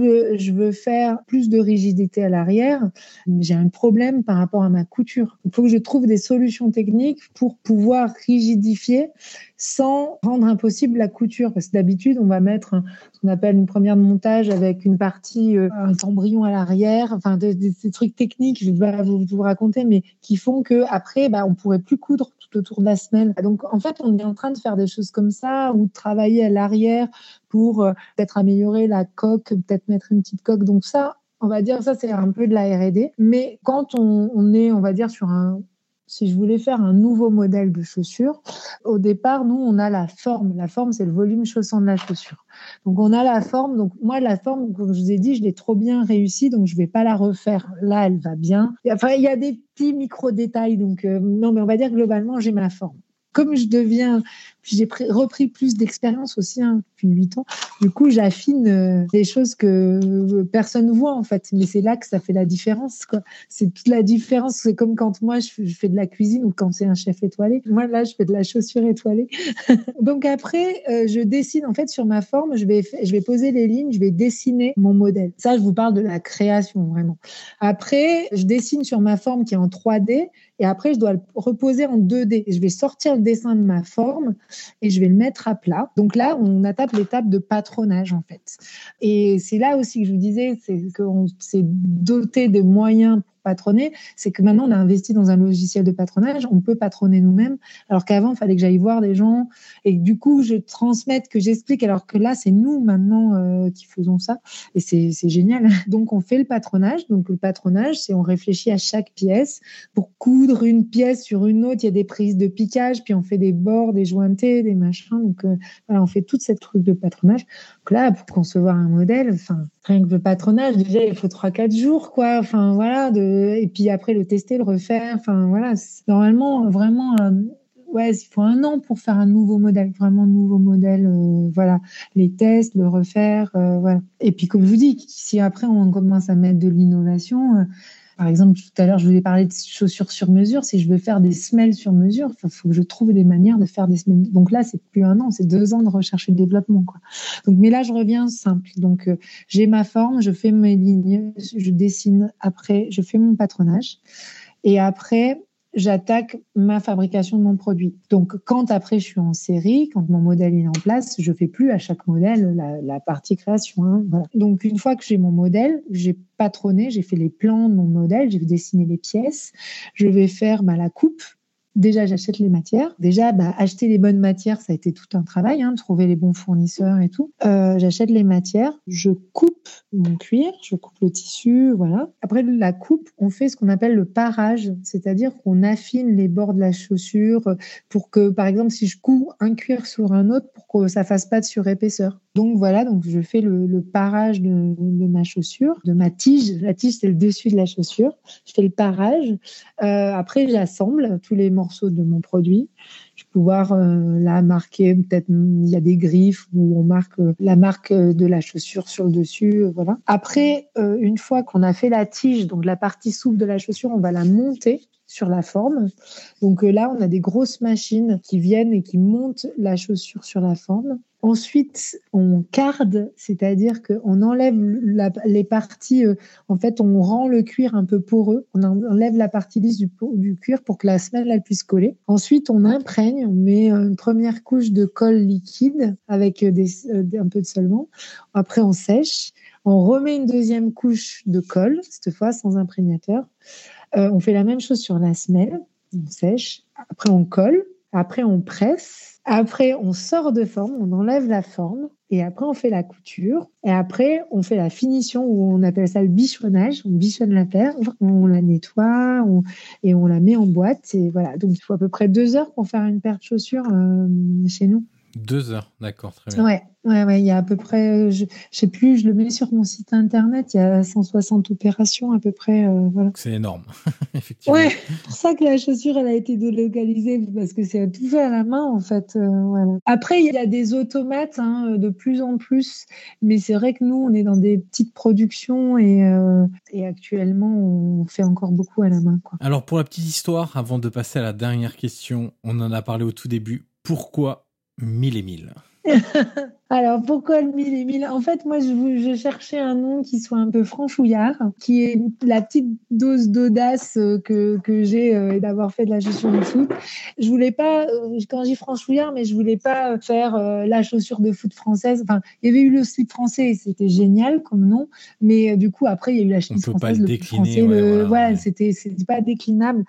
veux, faire plus de rigidité à l'arrière, j'ai un problème par rapport à ma couture. Il faut que je trouve des solutions techniques pour pouvoir rigidifier sans rendre impossible la couture. Parce que d'habitude, on va mettre ce qu'on appelle une première de montage avec une partie, euh, un embryon à l'arrière, enfin des, trucs techniques, je vais pas vous, raconter, mais qui font que après, bah, on pourrait plus coudre autour de la semelle. Donc en fait, on est en train de faire des choses comme ça ou de travailler à l'arrière pour euh, peut-être améliorer la coque, peut-être mettre une petite coque. Donc ça, on va dire ça, c'est un peu de la R&D. Mais quand on, est, on va dire, sur un si je voulais faire un nouveau modèle de chaussure, au départ, nous, on a la forme. La forme, c'est le volume chaussant de la chaussure. Donc, on a la forme. Donc, moi, la forme, comme je vous ai dit, je l'ai trop bien réussi, donc je vais pas la refaire. Là, elle va bien. Enfin, il y a des petits micro-détails. Donc, euh, non, mais on va dire globalement, j'ai ma forme comme je deviens, j'ai repris plus d'expérience aussi hein, depuis huit ans. Du coup, j'affine euh, des choses que personne voit en fait, mais c'est là que ça fait la différence. C'est toute la différence. C'est comme quand moi je fais de la cuisine ou quand c'est un chef étoilé. Moi là, je fais de la chaussure étoilée. Donc après, euh, je dessine en fait sur ma forme. Je vais, je vais poser les lignes, je vais dessiner mon modèle. Ça, je vous parle de la création vraiment. Après, je dessine sur ma forme qui est en 3D et après, je dois le reposer en 2D. Je vais sortir le dessin de ma forme et je vais le mettre à plat. Donc là, on attaque l'étape de patronage, en fait. Et c'est là aussi que je vous disais, c'est qu'on s'est doté de moyens patronner, c'est que maintenant on a investi dans un logiciel de patronage, on peut patronner nous-mêmes, alors qu'avant il fallait que j'aille voir des gens. Et du coup je transmette, que j'explique, alors que là c'est nous maintenant euh, qui faisons ça. Et c'est génial. Donc on fait le patronage, donc le patronage c'est on réfléchit à chaque pièce. Pour coudre une pièce sur une autre, il y a des prises de piquage, puis on fait des bords, des jointés, des machins, donc euh, voilà on fait toute cette truc de patronage. Donc là pour concevoir un modèle, enfin rien que le patronage déjà il faut trois quatre jours quoi, enfin voilà de et puis après le tester, le refaire. Enfin voilà, normalement vraiment. Euh, ouais, il faut un an pour faire un nouveau modèle, vraiment nouveau modèle. Euh, voilà, les tests, le refaire, euh, voilà. Et puis comme je vous dis, si après on commence à mettre de l'innovation, par exemple, tout à l'heure, je vous ai parlé de chaussures sur mesure. Si je veux faire des semelles sur mesure, il faut que je trouve des manières de faire des semelles. Donc là, c'est plus un an, c'est deux ans de recherche et de développement. Quoi. Donc, mais là, je reviens simple. Donc, euh, j'ai ma forme, je fais mes lignes, je dessine après, je fais mon patronage. Et après, j'attaque ma fabrication de mon produit. Donc, quand après je suis en série, quand mon modèle est en place, je fais plus à chaque modèle la, partie création. Hein, voilà. Donc, une fois que j'ai mon modèle, j'ai patronné, j'ai fait les plans de mon modèle, j'ai dessiné les pièces, je vais faire bah, la coupe Déjà, j'achète les matières. Déjà, bah, acheter les bonnes matières, ça a été tout un travail, hein, trouver les bons fournisseurs et tout. Euh, j'achète les matières, je coupe mon cuir, je coupe le tissu, voilà. Après la coupe, on fait ce qu'on appelle le parage, c'est-à-dire qu'on affine les bords de la chaussure pour que, par exemple, si je couds un cuir sur un autre, pour que ça fasse pas de surépaisseur. Donc voilà, donc je fais le, parage de, ma chaussure, de ma tige. La tige, c'est le dessus de la chaussure. Je fais le parage. Euh, après, j'assemble tous les morceaux de mon produit. Je vais pouvoir euh, la marquer, peut-être il y a des griffes où on marque euh, la marque de la chaussure sur le dessus. voilà. Après, une fois qu'on a fait la tige, donc la partie souple de la chaussure, on va la monter sur la forme. Donc là, on a des grosses machines qui viennent et qui montent la chaussure sur la forme. Ensuite, on carde, c'est-à-dire qu'on enlève les parties, euh, en fait, on rend le cuir un peu poreux, on enlève la partie lisse du, cuir pour que la semelle elle puisse coller. Ensuite, on imprègne, on met une première couche de colle liquide avec euh, un peu de solvant. Après, on sèche. On remet une deuxième couche de colle, cette fois sans imprégnateur. Euh, on fait la même chose sur la semelle, on sèche. Après, on colle Après, on presse. Après, on sort de forme, on enlève la forme. Et après, on fait la couture. Et après, on fait la finition où on appelle ça le bichonnage. On bichonne la paire, on la nettoie et on la met en boîte. Et voilà. Donc, il faut à peu près deux heures pour faire une paire de chaussures euh, chez nous. Deux heures, d'accord, très bien. Ouais, ouais, ouais, il y a à peu près, je, je sais plus, je le mets sur mon site internet, il y a 160 opérations à peu près, euh, voilà. C'est énorme, effectivement. Ouais, c'est pour ça que la chaussure, elle a été délocalisée, parce que c'est tout fait à la main, en fait, euh, voilà. Après, il y a des automates, hein, de plus en plus, mais c'est vrai que nous, on est dans des petites productions et, euh, et actuellement, on fait encore beaucoup à la main, quoi. Alors, pour la petite histoire, avant de passer à la dernière question, on en a parlé au tout début, pourquoi mille et mille. Alors pourquoi le mille et mille? En fait, moi, je, je, cherchais un nom qui soit un peu franchouillard, qui est la petite dose d'audace euh, que, que j'ai euh, d'avoir fait de la chaussure de foot. Je voulais pas, euh, quand j'ai franchouillard, mais je voulais pas faire la chaussure de foot française. Enfin, il y avait eu le slip français et c'était génial comme nom, mais du coup après il y a eu la chemise française, le, décliner, français, ouais, le, voilà, ouais. c'était pas déclinable.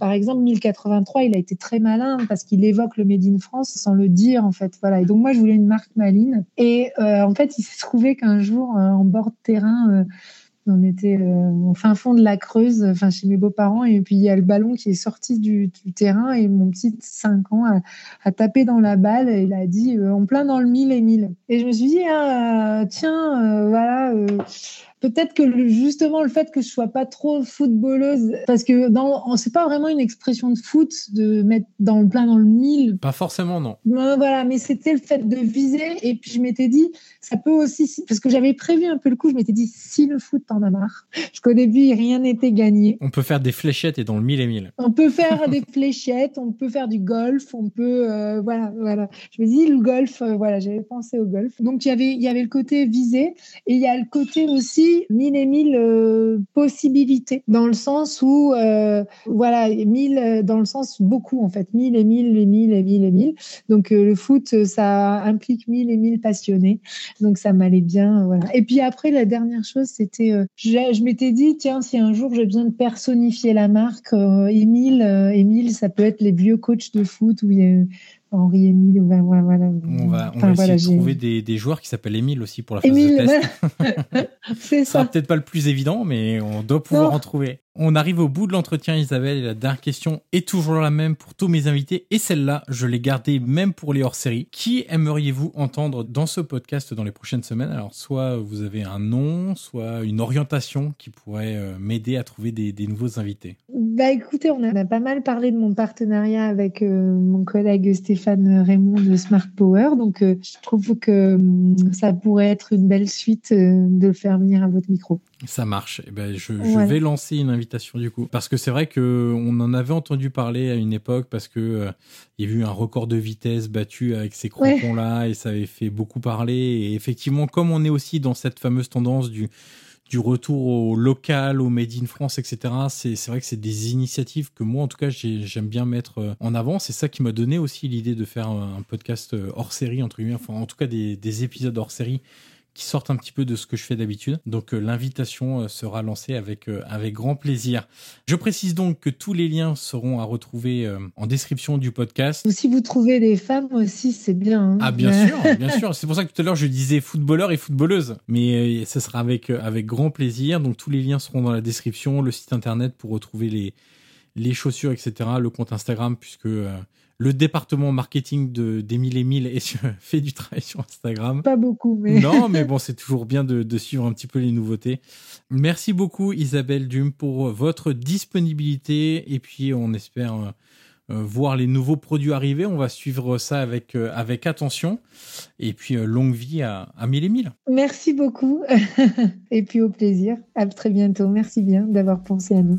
par exemple, 1083, il a été très malin parce qu'il évoque le Made in France sans le dire en fait. Voilà. Et donc moi je voulais une marque et euh, en fait, il s'est trouvé qu'un jour, euh, en bord de terrain, euh, on était au fin fond de la Creuse, enfin chez mes beaux-parents, et puis il y a le ballon qui est sorti du, terrain et mon petit 5 ans a, a, tapé dans la balle et il a dit en plein dans le mille et mille. Et je me suis dit, ah, tiens, voilà peut-être que justement le fait que je sois pas trop footballeuse, parce que dans, c'est pas vraiment une expression de foot de mettre dans le plein dans le mille. Pas forcément, non. Ben, voilà, mais c'était le fait de viser. Et puis je m'étais dit, ça peut aussi, parce que j'avais prévu un peu le coup, je m'étais dit, si le foot t'en a marre, parce qu'au début rien n'était gagné. On peut faire des fléchettes et dans le mille et mille. On peut faire des fléchettes, on peut faire du golf, on peut, euh, voilà, voilà. Je me dis le golf, euh, voilà, j'avais pensé au golf. Donc il y avait, il y avait le côté visé et il y a le côté aussi mille et mille euh, possibilités dans le sens où euh, voilà mille euh, dans le sens beaucoup en fait. Mille et mille et mille et mille et mille. Donc le foot ça implique mille et mille passionnés. Donc ça m'allait bien voilà. Et puis après la dernière chose c'était je, je m'étais dit tiens si un jour j'ai besoin de personnifier la marque Émile Émile ça peut être les vieux coachs de foot où il y a Henri Émile. Voilà, voilà. On va, on enfin, va voilà, essayer de trouver des, des, joueurs qui s'appellent Émile aussi pour la phase Émile, de test. C'est ça. sera peut-être pas le plus évident, mais on doit pouvoir non. en trouver. On arrive au bout de l'entretien, Isabelle, et la dernière question est toujours la même pour tous mes invités, et celle-là, je l'ai gardée même pour les hors-série. Qui aimeriez-vous entendre dans ce podcast dans les prochaines semaines? Alors, soit vous avez un nom, soit une orientation qui pourrait euh, m'aider à trouver des, des, nouveaux invités. Bah écoutez, on a pas mal parlé de mon partenariat avec euh, mon collègue Stéphane Raymond de Smart Power, donc euh, je trouve que ça pourrait être une belle suite euh, de le faire venir à votre micro. Ça marche. Eh ben, je, ouais. vais lancer une invitation du coup. Parce que c'est vrai qu'on en avait entendu parler à une époque parce que euh, il y a eu un record de vitesse battu avec ces crampons-là ouais. et ça avait fait beaucoup parler. Et effectivement, comme on est aussi dans cette fameuse tendance du, du retour au local, au Made in France, etc., c'est vrai que c'est des initiatives que moi, en tout cas, j'aime bien mettre euh, en avant. C'est ça qui m'a donné aussi l'idée de faire un podcast euh, hors série, entre guillemets, enfin, en tout cas des, des épisodes hors série qui sortent un petit peu de ce que je fais d'habitude. Donc euh, l'invitation euh, sera lancée avec euh, avec grand plaisir. Je précise donc que tous les liens seront à retrouver en description du podcast. Si vous trouvez des femmes aussi, c'est bien. Hein ah bien sûr, bien sûr. C'est pour ça que tout à l'heure je disais footballeur et footballeuse, mais ce sera avec avec grand plaisir. Donc tous les liens seront dans la description, le site internet pour retrouver les les chaussures, etc. Le compte Instagram puisque le département marketing de d'Emile Emile fait du travail sur Instagram. Pas beaucoup, mais. Non, mais bon, c'est toujours bien de, de, suivre un petit peu les nouveautés. Merci beaucoup, Isabelle Dume, pour votre disponibilité. Et puis, on espère euh, voir les nouveaux produits arriver. On va suivre ça avec, euh, avec attention. Et puis, euh, longue vie à, à mille et mille. Merci beaucoup. et puis, au plaisir. À très bientôt. Merci bien d'avoir pensé à nous.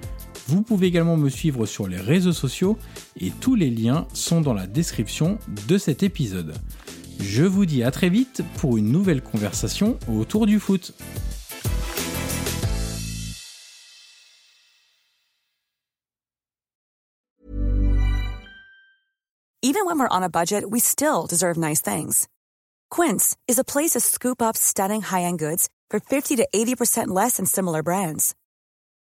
Vous pouvez également me suivre sur les réseaux sociaux et tous les liens sont dans la description de cet épisode. Je vous dis à très vite pour une nouvelle conversation autour du foot. Even when we're on a budget, we still deserve nice things. Quince is a place to scoop up stunning high-end goods for 50 to 80% less than similar brands.